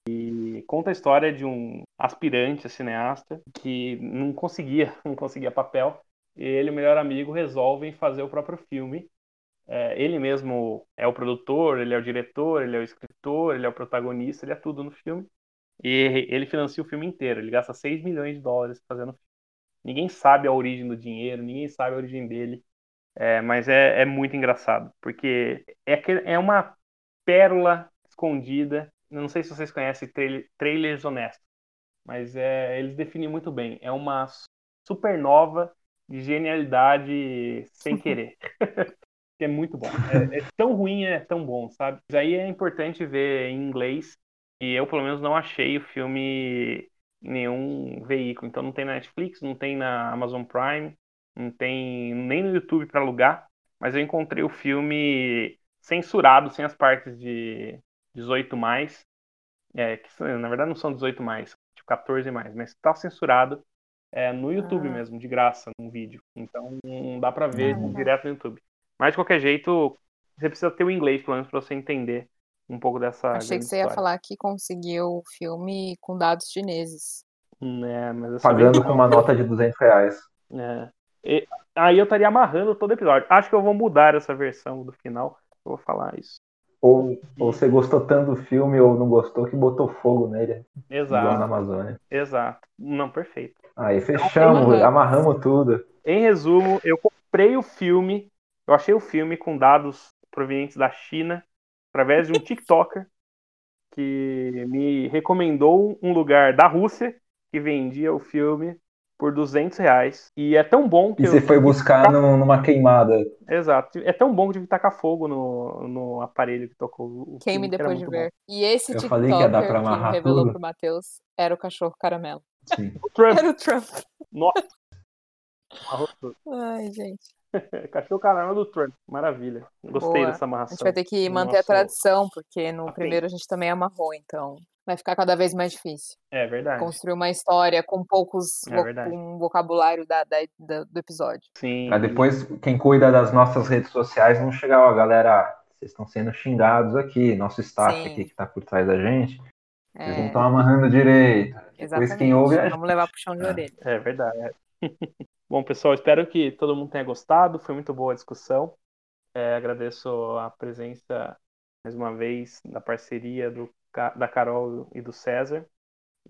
E conta a história de um aspirante a cineasta que não conseguia, não conseguia papel. E ele e o melhor amigo resolvem fazer o próprio filme é, ele mesmo é o produtor, ele é o diretor, ele é o escritor, ele é o protagonista, ele é tudo no filme. E ele financia o filme inteiro, ele gasta 6 milhões de dólares fazendo o filme. Ninguém sabe a origem do dinheiro, ninguém sabe a origem dele, é, mas é, é, muito engraçado, porque é, é uma pérola escondida. Não sei se vocês conhecem trailer, trailers honestos, mas é, eles definem muito bem. É uma supernova de genialidade sem querer. que é muito bom. É, é, tão ruim, é tão bom, sabe? Mas aí é importante ver em inglês. E eu, pelo menos, não achei o filme nenhum veículo. Então não tem na Netflix, não tem na Amazon Prime, não tem nem no YouTube para alugar. Mas eu encontrei o filme censurado, sem as partes de 18 mais. É, que na verdade não são 18 mais, tipo 14 mais, mas tá censurado é, no YouTube ah. mesmo, de graça, num vídeo. Então não dá pra ver ah, direto no YouTube. Mas de qualquer jeito, você precisa ter o inglês, pelo menos, para você entender um pouco dessa. Achei que você ia falar que conseguiu o filme com dados chineses. É, mas Pagando com uma nota de 200 reais. É. E, aí eu estaria amarrando todo episódio. Acho que eu vou mudar essa versão do final. Eu vou falar isso. Ou, ou você gostou tanto do filme ou não gostou que botou fogo nele. Exato. Igual na Amazônia. Exato. Não, perfeito. Aí fechamos, amarramos tudo. Em resumo, eu comprei o filme eu achei o filme com dados provenientes da China através de um TikToker que me recomendou um lugar da Rússia que vendia o filme por 200 reais. E é tão bom que. E você foi buscar numa queimada. Exato. É tão bom que tive que tacar fogo no, no aparelho que tocou o Queime depois de ver. Bom. E esse Eu TikToker que ia dar pra que amarrar revelou tudo. pro Matheus era o cachorro caramelo. Sim. O Trump. Era o Trump. Nossa. Ai, gente. Cachorro caramba do Trump. Maravilha. Gostei Boa. dessa A amarração. gente vai ter que manter a nosso- tradição, porque no Apêndice. primeiro a gente também amarrou, então vai ficar cada vez mais difícil. É verdade. Construir uma história com poucos É vo- com um vocabulário da, da- da- do episódio. Sim. Pra depois, quem cuida das nossas redes sociais não chegar, ó, galera, vocês estão sendo xingados aqui, nosso staff Sim. aqui que tá por trás da gente, vocês não É, estão amarrando direito. Depois exatamente. quem ouve é Vamos levar pro chão de É. orelha. É verdade. Bom, pessoal, espero que todo mundo tenha gostado. Foi muito boa a discussão. É, agradeço a presença, mais uma vez, da parceria do, da Carol e do César.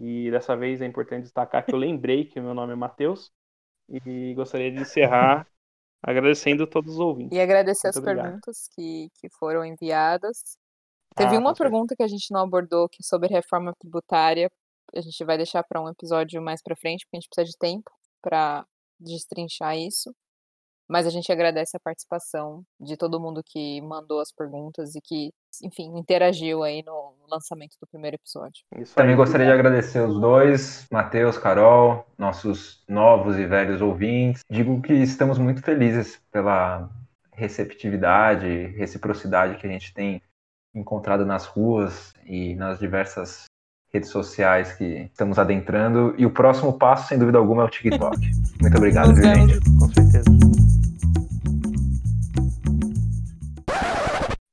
E dessa vez é importante destacar que eu lembrei que o meu nome é Matheus. E gostaria de encerrar agradecendo a todos os ouvintes. E agradecer Muito as obrigado. perguntas que, que foram enviadas. Teve Ah, uma pergunta que a gente não abordou, que é sobre reforma tributária. A gente vai deixar para um episódio mais para frente, porque a gente precisa de tempo para destrinchar isso. Mas a gente agradece a participação de todo mundo que mandou as perguntas e que, enfim, interagiu aí no lançamento do primeiro episódio. Isso Também gostaria de agradecer os dois, Matheus, Carol, nossos novos e velhos ouvintes. Digo que estamos muito felizes pela receptividade, reciprocidade que a gente tem encontrado nas ruas e nas diversas redes sociais que estamos adentrando. E o próximo passo, sem dúvida alguma, é o TikTok. Muito obrigado, viu, gente? Com certeza.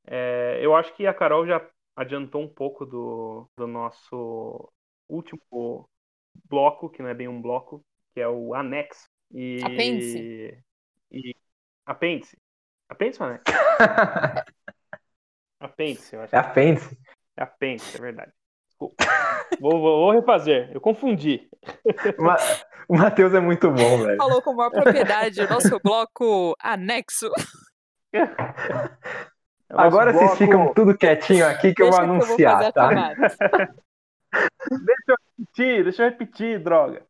É, eu acho que a Carol já adiantou um pouco do, do nosso último bloco, que não é bem um bloco, que é o anexo. E, Apêndice. E, apêndice. Apêndice ou anexo? apêndice, eu acho. É apêndice. É apêndice, é verdade. Vou, vou, vou refazer. Eu confundi. Ma- O Matheus é muito bom, velho. Falou com maior propriedade o nosso bloco anexo. É nosso Agora vocês bloco- ficam tudo quietinho aqui que eu vou Deixa que eu vou anunciar, a tá? chamada. Deixa eu repetir, deixa eu repetir, droga.